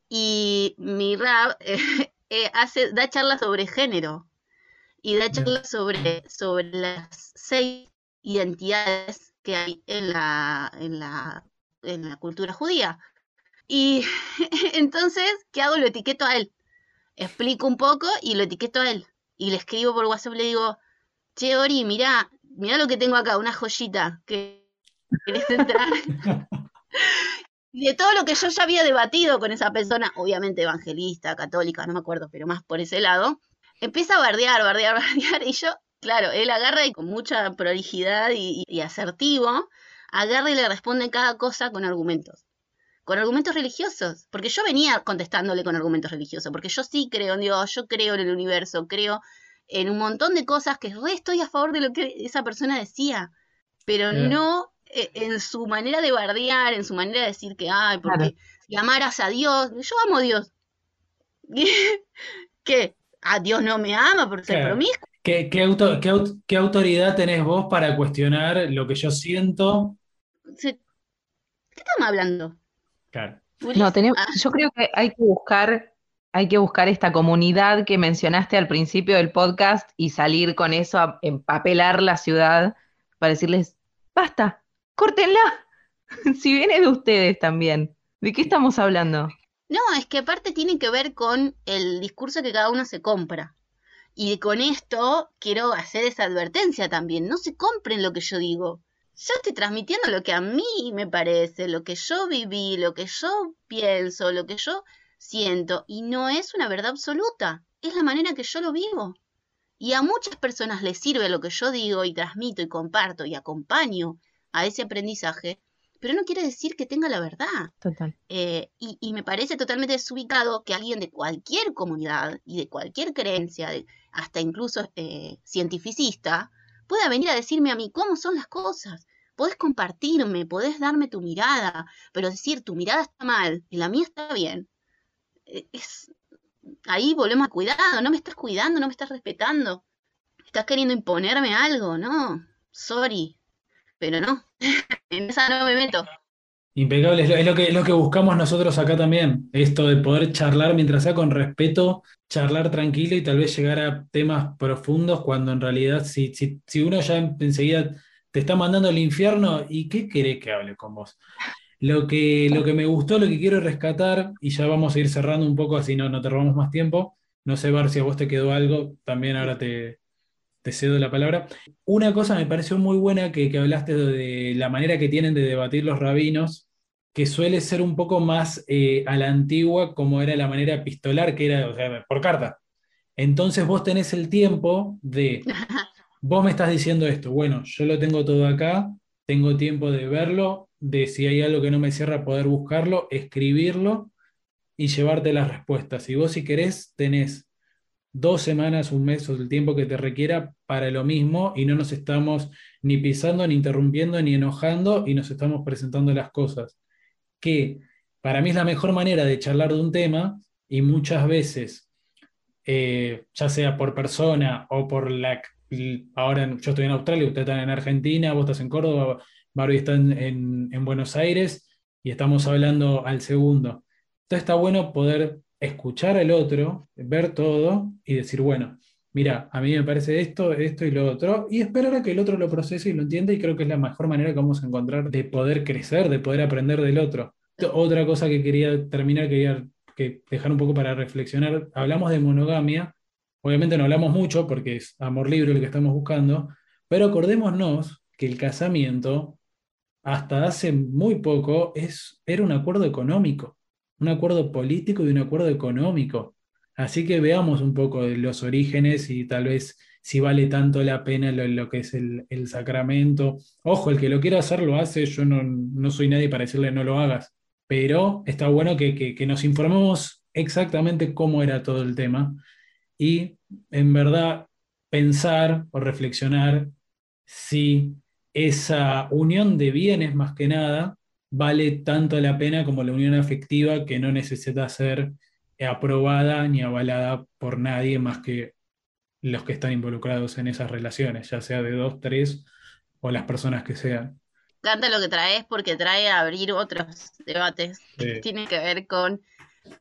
Speaker 3: y mi rap (laughs) eh, hace, da charlas sobre género y da charlas sobre, sobre las seis identidades que hay en la, en la, en la cultura judía. Y (laughs) entonces, ¿qué hago? Lo etiqueto a él. Explico un poco y lo etiqueto a él. Y le escribo por WhatsApp, le digo, che, Ori, mira, mira lo que tengo acá, una joyita que ¿Querés entrar? (laughs) de todo lo que yo ya había debatido con esa persona, obviamente evangelista, católica, no me acuerdo, pero más por ese lado, empieza a bardear, bardear, (laughs) bardear, y yo Claro, él agarra y con mucha prolijidad y, y asertivo, agarra y le responde cada cosa con argumentos. Con argumentos religiosos. Porque yo venía contestándole con argumentos religiosos. Porque yo sí creo en Dios, yo creo en el universo, creo en un montón de cosas que re estoy a favor de lo que esa persona decía. Pero no en su manera de bardear, en su manera de decir que, ay, porque si amaras a Dios, yo amo a Dios. (laughs) ¿Qué? ¿A Dios no me ama por ser promiscuo?
Speaker 2: ¿Qué, qué, autoridad tenés vos para cuestionar lo que yo siento?
Speaker 3: ¿Qué estamos hablando?
Speaker 1: Claro. No, tenemos, ah. yo creo que hay que buscar, hay que buscar esta comunidad que mencionaste al principio del podcast y salir con eso a empapelar la ciudad para decirles, basta, córtenla. (laughs) si viene de ustedes también. ¿De qué estamos hablando?
Speaker 3: No, es que aparte tiene que ver con el discurso que cada uno se compra. Y con esto quiero hacer esa advertencia también. No se compren lo que yo digo. Yo estoy transmitiendo lo que a mí me parece, lo que yo viví, lo que yo pienso, lo que yo siento. Y no es una verdad absoluta. Es la manera que yo lo vivo. Y a muchas personas les sirve lo que yo digo y transmito y comparto y acompaño a ese aprendizaje pero no quiere decir que tenga la verdad.
Speaker 1: Total.
Speaker 3: Eh, y, me parece totalmente desubicado que alguien de cualquier comunidad y de cualquier creencia, hasta incluso eh, cientificista, pueda venir a decirme a mí cómo son las cosas. Podés compartirme, podés darme tu mirada, pero decir tu mirada está mal y la mía está bien. Eh, es, ahí volvemos a cuidado, no me estás cuidando, no me estás respetando. Estás queriendo imponerme algo, ¿no? Sorry, pero no, (laughs) en esa no me meto.
Speaker 2: Impecable, es lo, que, lo que buscamos nosotros acá también, esto de poder charlar mientras sea con respeto, charlar tranquilo y tal vez llegar a temas profundos cuando en realidad si, si, si uno ya enseguida te está mandando al infierno, ¿y qué querés que hable con vos? Lo que, lo que me gustó, lo que quiero rescatar, y ya vamos a ir cerrando un poco, así no, no te robamos más tiempo, no sé, Bar, si a vos te quedó algo, también ahora te, te cedo la palabra. Una cosa me pareció muy buena que, hablaste de, la manera que tienen de debatir los rabinos, que suele ser un poco más eh, a la antigua, como era la manera epistolar, que era, o sea, por carta. Entonces vos tenés el tiempo de, vos me estás diciendo esto, bueno, yo lo tengo todo acá, tengo tiempo de verlo, de si hay algo que no me cierra, poder buscarlo, escribirlo y llevarte las respuestas. Y vos si querés, tenés dos semanas, un mes o el tiempo que te requiera para lo mismo y no nos estamos ni pisando, ni interrumpiendo, ni enojando y nos estamos presentando las cosas. Que para mí es la mejor manera de charlar de un tema y muchas veces, eh, ya sea por persona o por la... Ahora yo estoy en Australia, usted está en Argentina, vos estás en Córdoba, Barbie está en, en Buenos Aires y estamos hablando al segundo. Entonces está bueno poder escuchar al otro, ver todo y decir, bueno, mira, a mí me parece esto, esto y lo otro, y esperar a que el otro lo procese y lo entienda, y creo que es la mejor manera que vamos a encontrar de poder crecer, de poder aprender del otro. Otra cosa que quería terminar, quería que dejar un poco para reflexionar, hablamos de monogamia, obviamente no hablamos mucho porque es amor libre lo que estamos buscando, pero acordémonos que el casamiento, hasta hace muy poco, es, era un acuerdo económico un acuerdo político y un acuerdo económico. Así que veamos un poco los orígenes y tal vez si vale tanto la pena lo, que es el, sacramento. Ojo, el que lo quiera hacer lo hace, yo no, soy nadie para decirle no lo hagas, pero está bueno que, que nos informemos exactamente cómo era todo el tema y en verdad pensar o reflexionar si esa unión de bienes más que nada vale tanto la pena como la unión afectiva que no necesita ser aprobada ni avalada por nadie más que los que están involucrados en esas relaciones, ya sea de dos, tres o las personas que sean.
Speaker 3: Canta lo que traes porque trae a abrir otros debates que tienen que ver con,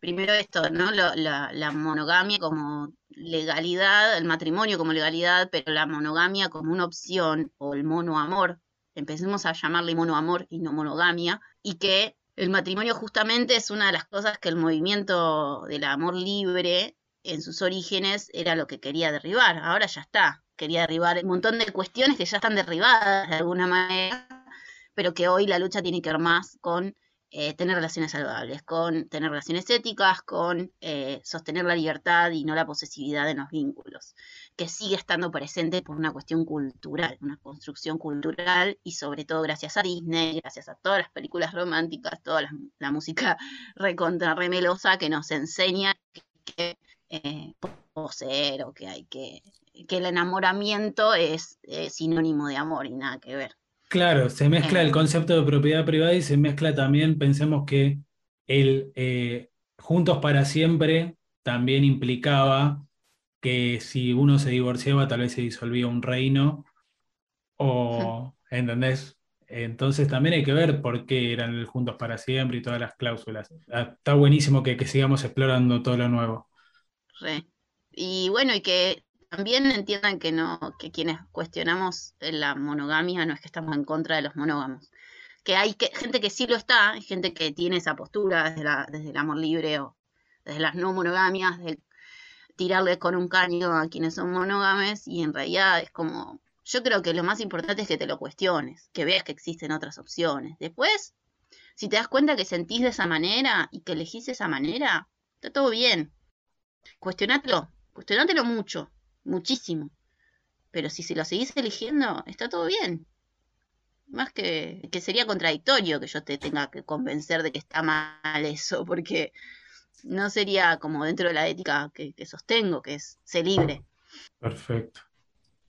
Speaker 3: primero esto, ¿no? la, la monogamia como legalidad, el matrimonio como legalidad, pero la monogamia como una opción o el monoamor empecemos a llamarle monoamor y no monogamia, y que el matrimonio justamente es una de las cosas que el movimiento del amor libre en sus orígenes era lo que quería derribar. Ahora ya está, quería derribar un montón de cuestiones que ya están derribadas de alguna manera, pero que hoy la lucha tiene que ver más con eh, tener relaciones saludables, con tener relaciones éticas, con eh, sostener la libertad y no la posesividad en los vínculos, que sigue estando presente por una cuestión cultural, una construcción cultural y sobre todo gracias a Disney, gracias a todas las películas románticas, toda la, música (laughs) recontra remelosa que nos enseña que eh, poseer o que hay que, que el enamoramiento es sinónimo de amor y nada que ver.
Speaker 2: Claro, se mezcla el concepto de propiedad privada y se mezcla también, pensemos que el eh, Juntos para siempre también implicaba que si uno se divorciaba, tal vez se disolvía un reino, o, (laughs) ¿entendés? Entonces también hay que ver por qué eran el Juntos para siempre y todas las cláusulas. Ah, está buenísimo que, que sigamos explorando todo lo nuevo.
Speaker 3: Y bueno, y que también entiendan que no, que quienes cuestionamos la monogamia no es que estamos en contra de los monógamos. Que hay que, gente que sí lo está, gente que tiene esa postura desde, la, desde el amor libre o desde las no monogamias, de tirarles con un caño a quienes son monógames, y en realidad es como, yo creo que lo más importante es que te lo cuestiones, que veas que existen otras opciones. Después, si te das cuenta que sentís de esa manera y que elegís de esa manera, está todo bien. Cuestionátelo, cuestionátelo mucho muchísimo. Pero si se lo seguís eligiendo, está todo bien. Más que, que sería contradictorio que yo te tenga que convencer de que está mal eso, porque no sería como dentro de la ética que, sostengo, que es ser libre.
Speaker 2: Perfecto.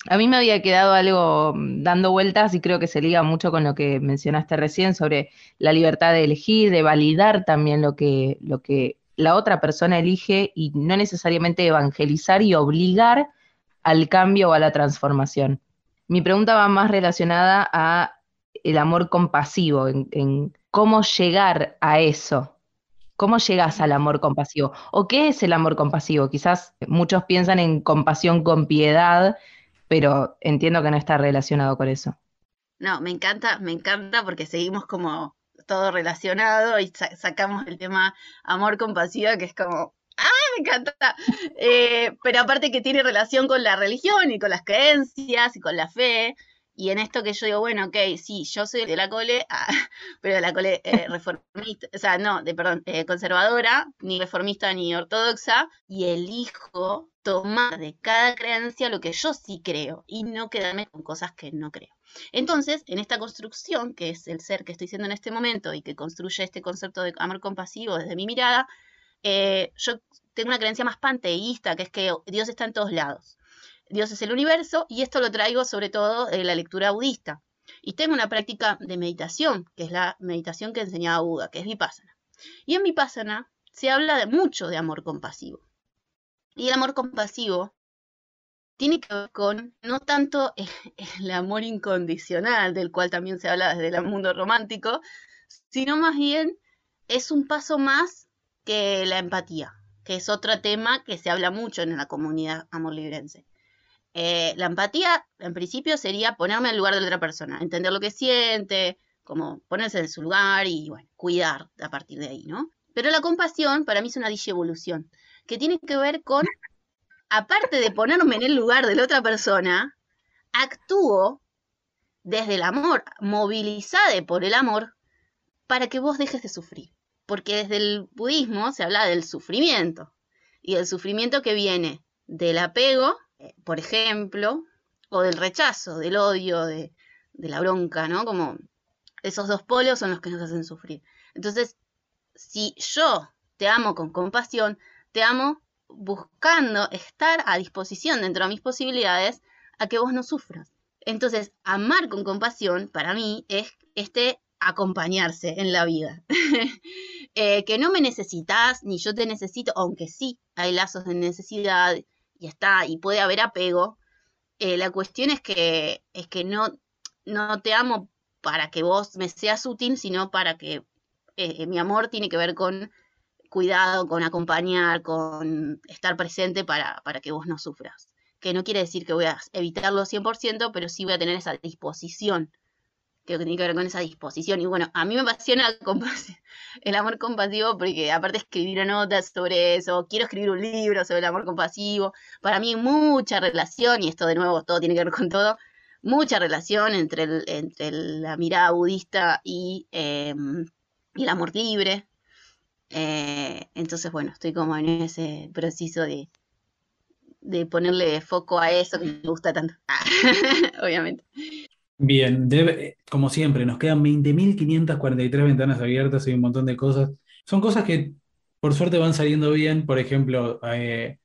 Speaker 1: A mí me había quedado algo dando vueltas y creo que se liga mucho con lo que mencionaste recién sobre la libertad de elegir, de validar también lo que, lo que la otra persona elige y no necesariamente evangelizar y obligar al cambio o a la transformación. Mi pregunta va más relacionada a el amor compasivo, en, cómo llegar a eso. ¿Cómo llegas al amor compasivo? ¿O qué es el amor compasivo? Quizás muchos piensan en compasión con piedad, pero entiendo que no está relacionado con eso.
Speaker 3: No, me encanta, me encanta porque seguimos como todo relacionado y sacamos el tema amor compasivo, que es como me encanta. Eh, pero aparte que tiene relación con la religión y con las creencias y con la fe. Y en esto que yo digo, bueno, ok, sí, yo soy de la cole, (laughs) ah, pero de la cole eh, reformista, o sea, no, de perdón, eh, conservadora, ni reformista ni ortodoxa, y elijo tomar de cada creencia lo que yo sí creo y no quedarme con cosas que no creo. Entonces, en esta construcción, que es el ser que estoy siendo en este momento y que construye este concepto de amor compasivo desde mi mirada, yo tengo una creencia más panteísta, que es que Dios está en todos lados. Dios es el universo y esto lo traigo sobre todo de la lectura budista. Y tengo una práctica de meditación, que es la meditación que enseñaba Buda, que es Vipassana. Y en Vipassana se habla mucho de amor compasivo. Y el amor compasivo tiene que ver con no tanto el amor incondicional, del cual también se habla desde el mundo romántico, sino más bien es un paso más que la empatía que es otro tema que se habla mucho en la comunidad amor librense. Eh, la empatía, en principio, sería ponerme en el lugar de la otra persona, entender lo que siente, como ponerse en su lugar y, bueno, cuidar a partir de ahí, ¿no? Pero la compasión, para mí, es una evolución que tiene que ver con, aparte de ponerme en el lugar de la otra persona, actúo desde el amor, movilizada por el amor, para que vos dejes de sufrir porque desde el budismo se habla del sufrimiento y el sufrimiento que viene del apego, por ejemplo, o del rechazo, del odio, de, la bronca, ¿no? Como esos dos polos son los que nos hacen sufrir. Entonces, si yo te amo con compasión, te amo buscando estar a disposición dentro de mis posibilidades a que vos no sufras. Entonces, amar con compasión para mí es este acompañarse en la vida. (laughs) Eh, que no me necesitas ni yo te necesito, aunque sí hay lazos de necesidad y está, y puede haber apego. Eh, la cuestión es que, es que no, no te amo para que vos me seas útil, sino para que eh, mi amor tiene que ver con cuidado, con acompañar, con estar presente para, para que vos no sufras. Que no quiere decir que voy a evitarlo 100%, pero sí voy a tener esa disposición que tiene que ver con esa disposición. Y bueno, a mí me apasiona (laughs) el amor compasivo porque aparte escribir notas sobre eso, quiero escribir un libro sobre el amor compasivo. Para mí mucha relación, y esto de nuevo todo tiene que ver con todo, mucha relación entre, entre la mirada budista y em, el amor libre. Eh, entonces, bueno, estoy como en ese proceso de, de ponerle foco a eso que me gusta tanto, (laughs) obviamente.
Speaker 2: Bien, como siempre, nos quedan 20.543 ventanas abiertas y un montón de cosas. Son cosas que por suerte van saliendo bien. Por ejemplo, eh,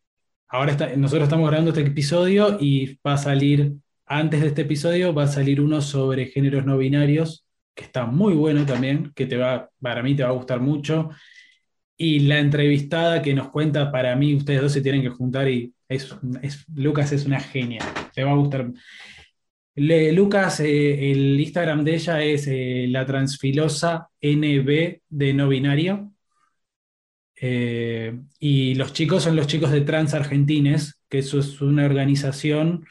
Speaker 2: ahora nosotros estamos grabando este episodio y va a salir, antes de este episodio, va a salir uno sobre géneros no binarios, que está muy bueno también, que te va, para mí te va a gustar mucho. Y la entrevistada que nos cuenta, para mí, ustedes dos se tienen que juntar y es, Lucas es una genia, te va a gustar. Lucas, eh, el Instagram de ella es eh, la transfilosa NB de no binario. Eh, y los chicos son los chicos de Trans Argentines, que eso es una organización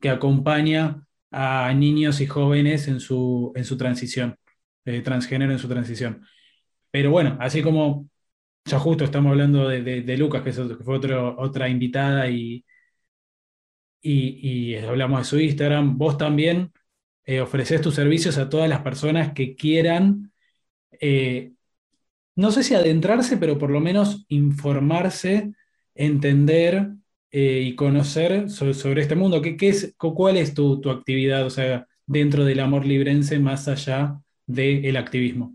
Speaker 2: que acompaña a niños y jóvenes en su, en su transición, transgénero en su transición. Pero bueno, así como ya justo estamos hablando de, Lucas, que, fue otra invitada y, y, hablamos de su Instagram. Vos también eh, ofreces tus servicios a todas las personas que quieran, eh, no sé si adentrarse, pero por lo menos informarse, entender eh, y conocer sobre, este mundo. ¿Qué, es, ¿Cuál es tu, actividad, o sea, dentro del amor librense más allá del activismo?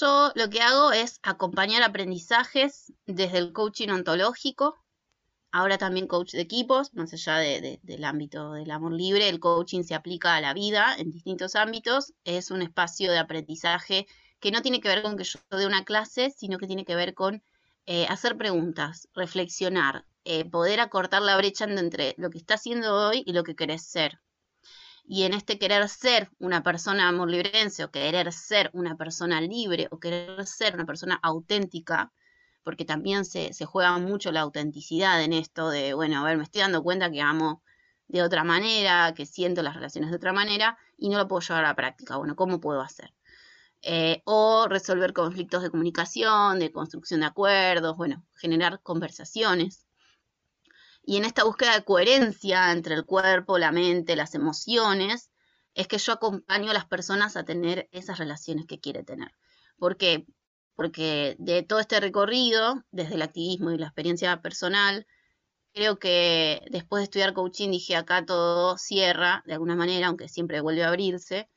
Speaker 3: Yo lo que hago es acompañar aprendizajes desde el coaching ontológico, ahora también coach de equipos, más allá del ámbito del amor libre, el coaching se aplica a la vida en distintos ámbitos, es un espacio de aprendizaje que no tiene que ver con que yo dé una clase, sino que tiene que ver con eh, hacer preguntas, reflexionar, eh, poder acortar la brecha entre lo que está haciendo hoy y lo que querés ser y en este querer ser una persona amor librense o querer ser una persona libre o querer ser una persona auténtica, porque también se, juega mucho la autenticidad en esto de, bueno, a ver, me estoy dando cuenta que amo de otra manera, que siento las relaciones de otra manera y no lo puedo llevar a la práctica. Bueno, ¿cómo puedo hacer? Eh, o resolver conflictos de comunicación, de construcción de acuerdos, bueno, generar conversaciones y en esta búsqueda de coherencia entre el cuerpo, la mente, las emociones, es que yo acompaño a las personas a tener esas relaciones que quiere tener. ¿Por qué? Porque de todo este recorrido, desde el activismo y la experiencia personal, creo que después de estudiar coaching dije acá todo cierra de alguna manera, aunque siempre vuelve a abrirse,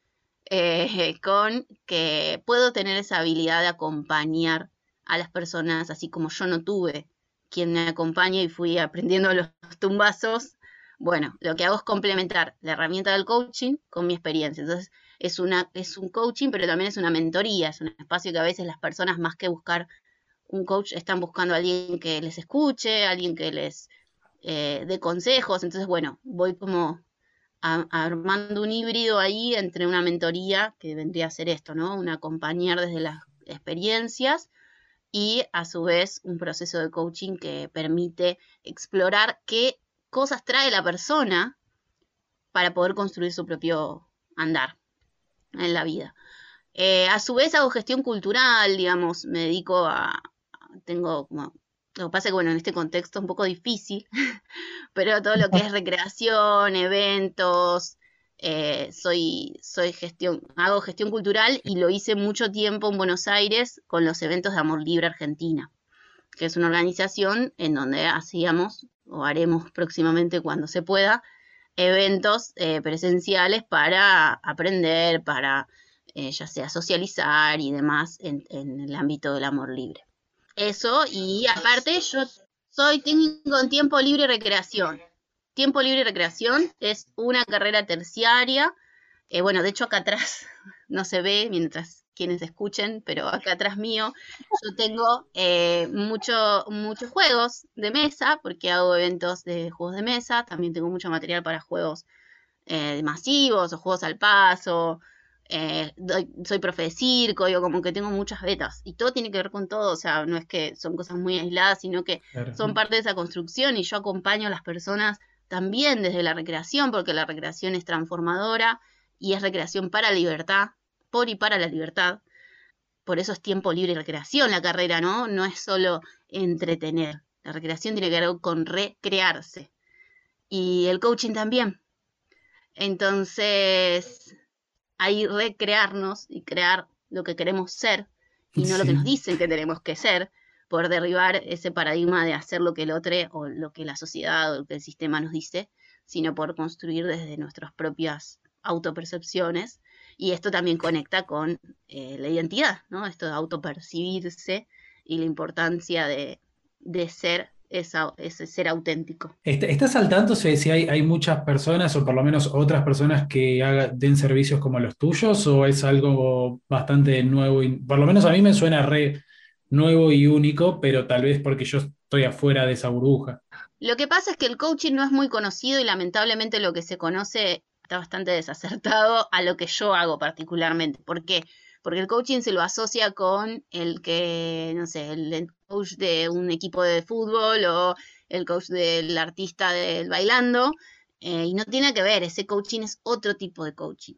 Speaker 3: eh, (laughs) con que puedo tener esa habilidad de acompañar a las personas así como yo no tuve quien me acompaña y fui aprendiendo (laughs) los tumbazos, bueno, lo que hago es complementar la herramienta del coaching con mi experiencia. Entonces, es, una, es un coaching, pero también es una mentoría, es un espacio que a veces las personas más que buscar un coach están buscando a alguien que les escuche, alguien que les eh, dé consejos. Entonces, bueno, voy como armando un híbrido ahí entre una mentoría, que vendría a ser esto, ¿no? Un acompañar desde las experiencias y a su vez un proceso de coaching que permite explorar qué cosas trae la persona para poder construir su propio andar en la vida. Eh, a su vez hago gestión cultural, digamos, me dedico a, tengo como, lo que pasa es que bueno, en este contexto es un poco difícil, (laughs) pero todo lo que es (laughs) recreación, eventos, eh, soy, soy gestión, hago gestión cultural y lo hice mucho tiempo en Buenos Aires con los eventos de Amor Libre Argentina, que es una organización en donde hacíamos, o haremos próximamente cuando se pueda, eventos eh, presenciales para aprender, para eh, ya sea socializar y demás en, en, el ámbito del amor libre. Eso, y aparte yo soy, tengo tiempo libre y recreación. Tiempo libre y recreación es una carrera terciaria. Eh, bueno, de hecho acá atrás (laughs) no se ve mientras quienes escuchen, pero acá atrás mío yo tengo eh, muchos juegos de mesa, porque hago eventos de juegos de mesa, también tengo mucho material para juegos eh, masivos o juegos al paso, soy profe de circo, yo como que tengo muchas betas. Y todo tiene que ver con todo, o sea, no es que son cosas muy aisladas, sino que son parte de esa construcción y yo acompaño a las personas también desde la recreación, porque la recreación es transformadora y es recreación para la libertad, por y para la libertad. Por eso es tiempo libre y recreación la carrera, ¿no? No es solo entretener. La recreación tiene que ver con recrearse. Y el coaching también. Entonces, ahí recrearnos y crear lo que queremos ser y no lo que nos dicen que tenemos que ser, por derribar ese paradigma de hacer lo que el otro o lo que la sociedad o lo que el sistema nos dice, sino por construir desde nuestras propias autopercepciones. Y esto también conecta con eh, la identidad, ¿no? Esto de autopercibirse y la importancia de, ser ese ser auténtico.
Speaker 2: ¿Estás al tanto si hay, hay, muchas personas o por lo menos otras personas que den servicios como los tuyos o es algo bastante nuevo? Por lo menos a mí me suena re nuevo y único, pero tal vez porque yo estoy afuera de esa burbuja.
Speaker 3: Lo que pasa es que el coaching no es muy conocido y lamentablemente lo que se conoce está bastante desacertado a lo que yo hago particularmente. ¿Por qué? Porque el coaching se lo asocia con el que, no sé, el coach de un equipo de fútbol o el coach del artista del bailando, eh, y no tiene que ver, ese coaching es otro tipo de coaching.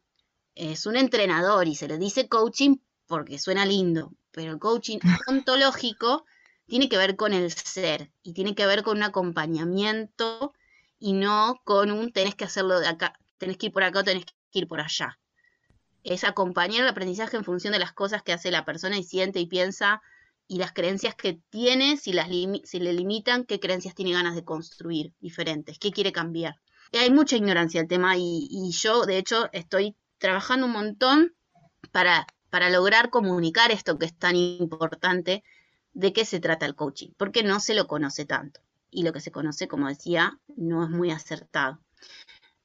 Speaker 3: Es un entrenador y se le dice coaching porque suena lindo, pero el coaching ontológico tiene que ver con el ser y tiene que ver con un acompañamiento y no con un tenés que hacerlo de acá, tenés que ir por acá o tenés que ir por allá. Es acompañar el aprendizaje en función de las cosas que hace la persona y siente y piensa y las creencias que tiene, si, las si le limitan, qué creencias tiene ganas de construir diferentes, qué quiere cambiar. Y hay mucha ignorancia del tema y, y yo, de hecho, estoy trabajando un montón para para lograr comunicar esto que es tan importante de qué se trata el coaching, porque no se lo conoce tanto. Y lo que se conoce, como decía, no es muy acertado.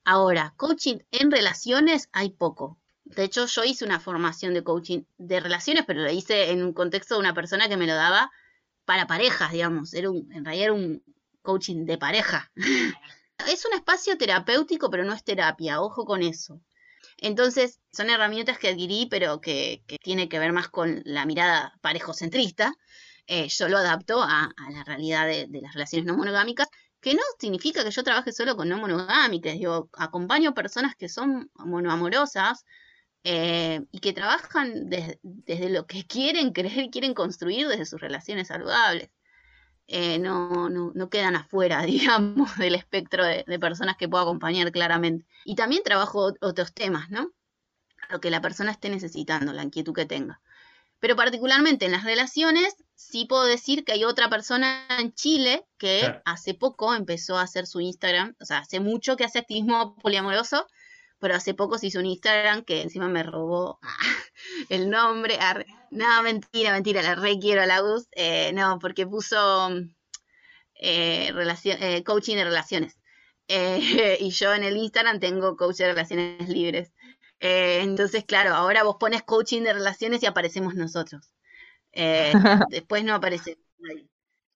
Speaker 3: Ahora, coaching en relaciones hay poco. De hecho, yo hice una formación de coaching de relaciones, pero lo hice en un contexto de una persona que me lo daba para parejas, digamos. Era un, en realidad era un coaching de pareja. (laughs) es un espacio terapéutico, pero no es terapia, ojo con eso. Entonces, son herramientas que adquirí, pero que, que tiene que ver más con la mirada parejocentrista. Eh, yo lo adapto a, la realidad de, las relaciones no monogámicas, que no significa que yo trabaje solo con no monogámicas. Yo acompaño personas que son monoamorosas eh, y que trabajan desde lo que quieren creer quieren construir desde sus relaciones saludables. Eh, no, no, no, quedan afuera, (laughs) digamos, del espectro de, personas que puedo acompañar claramente. Y también trabajo otros temas, ¿no? Lo que la persona esté necesitando, la inquietud que tenga. Pero particularmente en las relaciones, sí puedo decir que hay otra persona en Chile que hace poco empezó a hacer su Instagram, o sea, hace mucho que hace activismo poliamoroso, pero hace poco se hizo un Instagram que encima me robó (laughs) el nombre. No, mentira, mentira, la re quiero a la UZ. Eh, no, porque puso eh, eh, coaching de relaciones. (laughs) y yo en el Instagram tengo coach de relaciones libres. entonces, claro, ahora vos pones coaching de relaciones y aparecemos nosotros. (laughs) después no aparece nadie,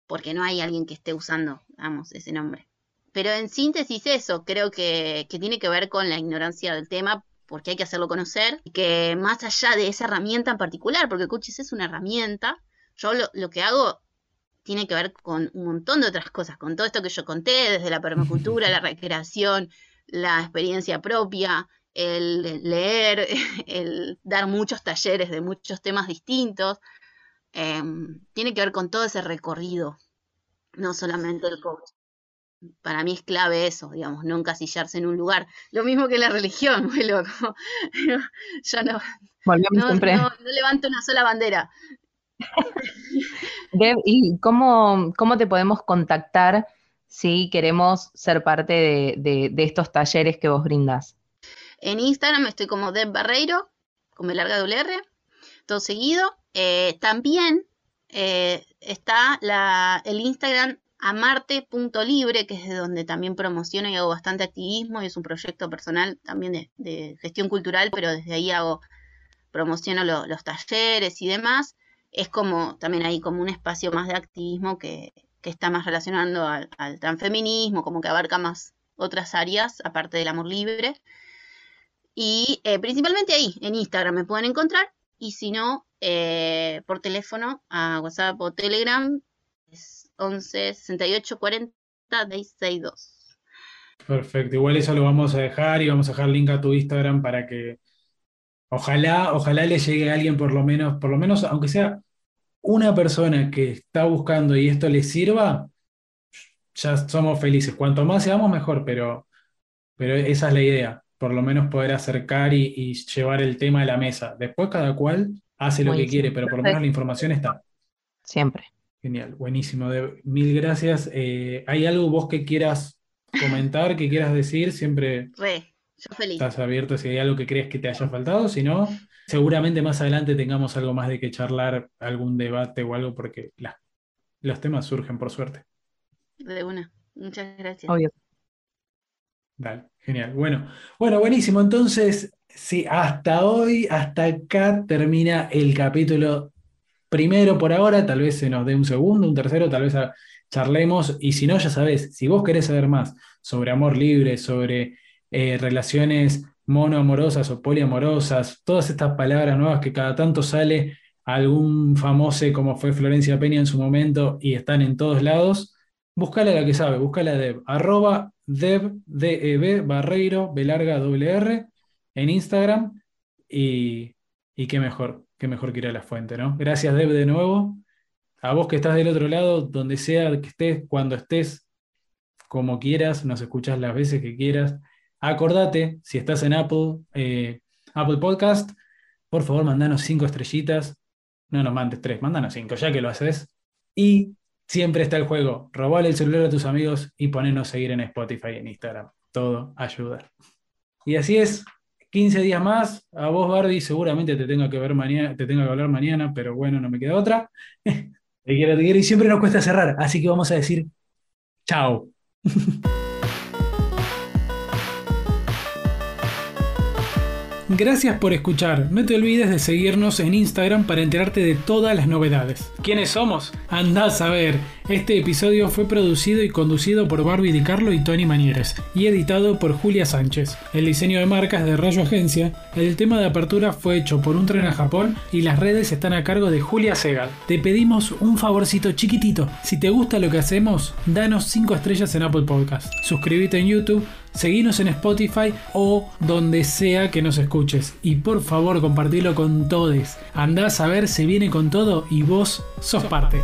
Speaker 3: porque no hay alguien que esté usando, vamos, ese nombre. Pero en síntesis eso, creo que, tiene que ver con la ignorancia del tema, porque hay que hacerlo conocer, y que más allá de esa herramienta en particular, porque Coaches es una herramienta, yo lo, que hago tiene que ver con un montón de otras cosas, con todo esto que yo conté, desde la permacultura, (laughs) la recreación, la experiencia propia, el leer, (laughs) el dar muchos talleres de muchos temas distintos, em, tiene que ver con todo ese recorrido, no solamente el coach para mí es clave eso, digamos, no encasillarse en un lugar. Lo mismo que la religión, (laughs) muy loco. (laughs) Yo no, no, levanto una sola bandera. (laughs)
Speaker 1: ¿y cómo, cómo, te podemos contactar si queremos ser parte de, estos talleres que vos brindas?
Speaker 3: En Instagram estoy como Deb Barreiro, con larga WR, todo seguido. Eh, también eh, está la, el Instagram amarte.libre, que es de donde también promociono y hago bastante activismo, y es un proyecto personal también de, gestión cultural, pero desde ahí hago, promociono los talleres y demás. Es como también ahí como un espacio más de activismo que, está más relacionando al, transfeminismo, como que abarca más otras áreas, aparte del amor libre. Y eh, principalmente ahí, en Instagram me pueden encontrar, y si no, eh, por teléfono, a WhatsApp o Telegram, 11 68 40 2.
Speaker 2: Perfecto, igual eso lo vamos a dejar y vamos a dejar link a tu Instagram para que ojalá, ojalá le llegue a alguien por lo menos, por lo menos, aunque sea una persona que está buscando y esto le sirva, ya somos felices. Cuanto más seamos, mejor, pero, pero esa es la idea. por lo menos poder acercar y, llevar el tema a la mesa. Después cada cual hace lo que quiere, pero por lo menos la información está.
Speaker 1: Siempre.
Speaker 2: Genial, buenísimo. mil gracias. Eh, ¿Hay algo vos que quieras comentar, que quieras decir? Siempre
Speaker 3: Re, yo feliz.
Speaker 2: estás abierto si hay algo que crees que te haya faltado. Si no, seguramente más adelante tengamos algo más de que charlar, algún debate o algo, porque los temas surgen por suerte.
Speaker 3: De una. Muchas gracias.
Speaker 1: Obvio.
Speaker 2: Dale, genial. Bueno, bueno, buenísimo. Entonces, sí, hasta hoy, hasta acá termina el capítulo primero por ahora. Tal vez se nos dé un segundo, un tercero, tal vez charlemos. Y si no, ya sabes, si vos querés saber más sobre amor libre, sobre eh, relaciones monoamorosas o poliamorosas, todas estas palabras nuevas que cada tanto sale algún famoso como fue Florencia Peña en su momento y están en todos lados, búscala la que sabe, búscala de arroba Deb, D-E-B, Barreiro, B en Instagram. Y qué mejor, qué mejor que ir a la fuente, ¿no? Gracias, Deb, de nuevo. A vos que estás del otro lado, donde sea que estés, cuando estés, como quieras, nos escuchás las veces que quieras. Acordate, si estás en Apple, eh, Apple Podcast, por favor, mandanos cinco estrellitas. No nos mandes tres, mandanos cinco, ya que lo haces. Y Siempre está el juego. Robale el celular a tus amigos y ponernos a seguir en Spotify y en Instagram. Todo ayuda. Y así es. 15 días más. A vos, Barbie, seguramente te tengo que ver mañana, te tengo que hablar mañana, pero bueno, no me queda otra. (laughs) te quiero, te quiero y siempre nos cuesta cerrar. Así que vamos a decir chao. (laughs) Gracias por escuchar. No te olvides de seguirnos en Instagram para enterarte de todas las novedades. ¿Quiénes somos? Andás a ver. Este episodio fue producido y conducido por Barbie Di Carlo y Tony Manieres y editado por Julia Sánchez. El diseño de marcas de Rayo Agencia, el tema de apertura fue hecho por un tren a Japón y las redes están a cargo de Julia Segal. Te pedimos un favorcito chiquitito. Si te gusta lo que hacemos, danos 5 estrellas en Apple Podcast. Suscríbete en YouTube seguinos en Spotify o donde sea que nos escuches. Y por favor compartilo con todos. Andás a ver, si viene con todo y vos sos parte.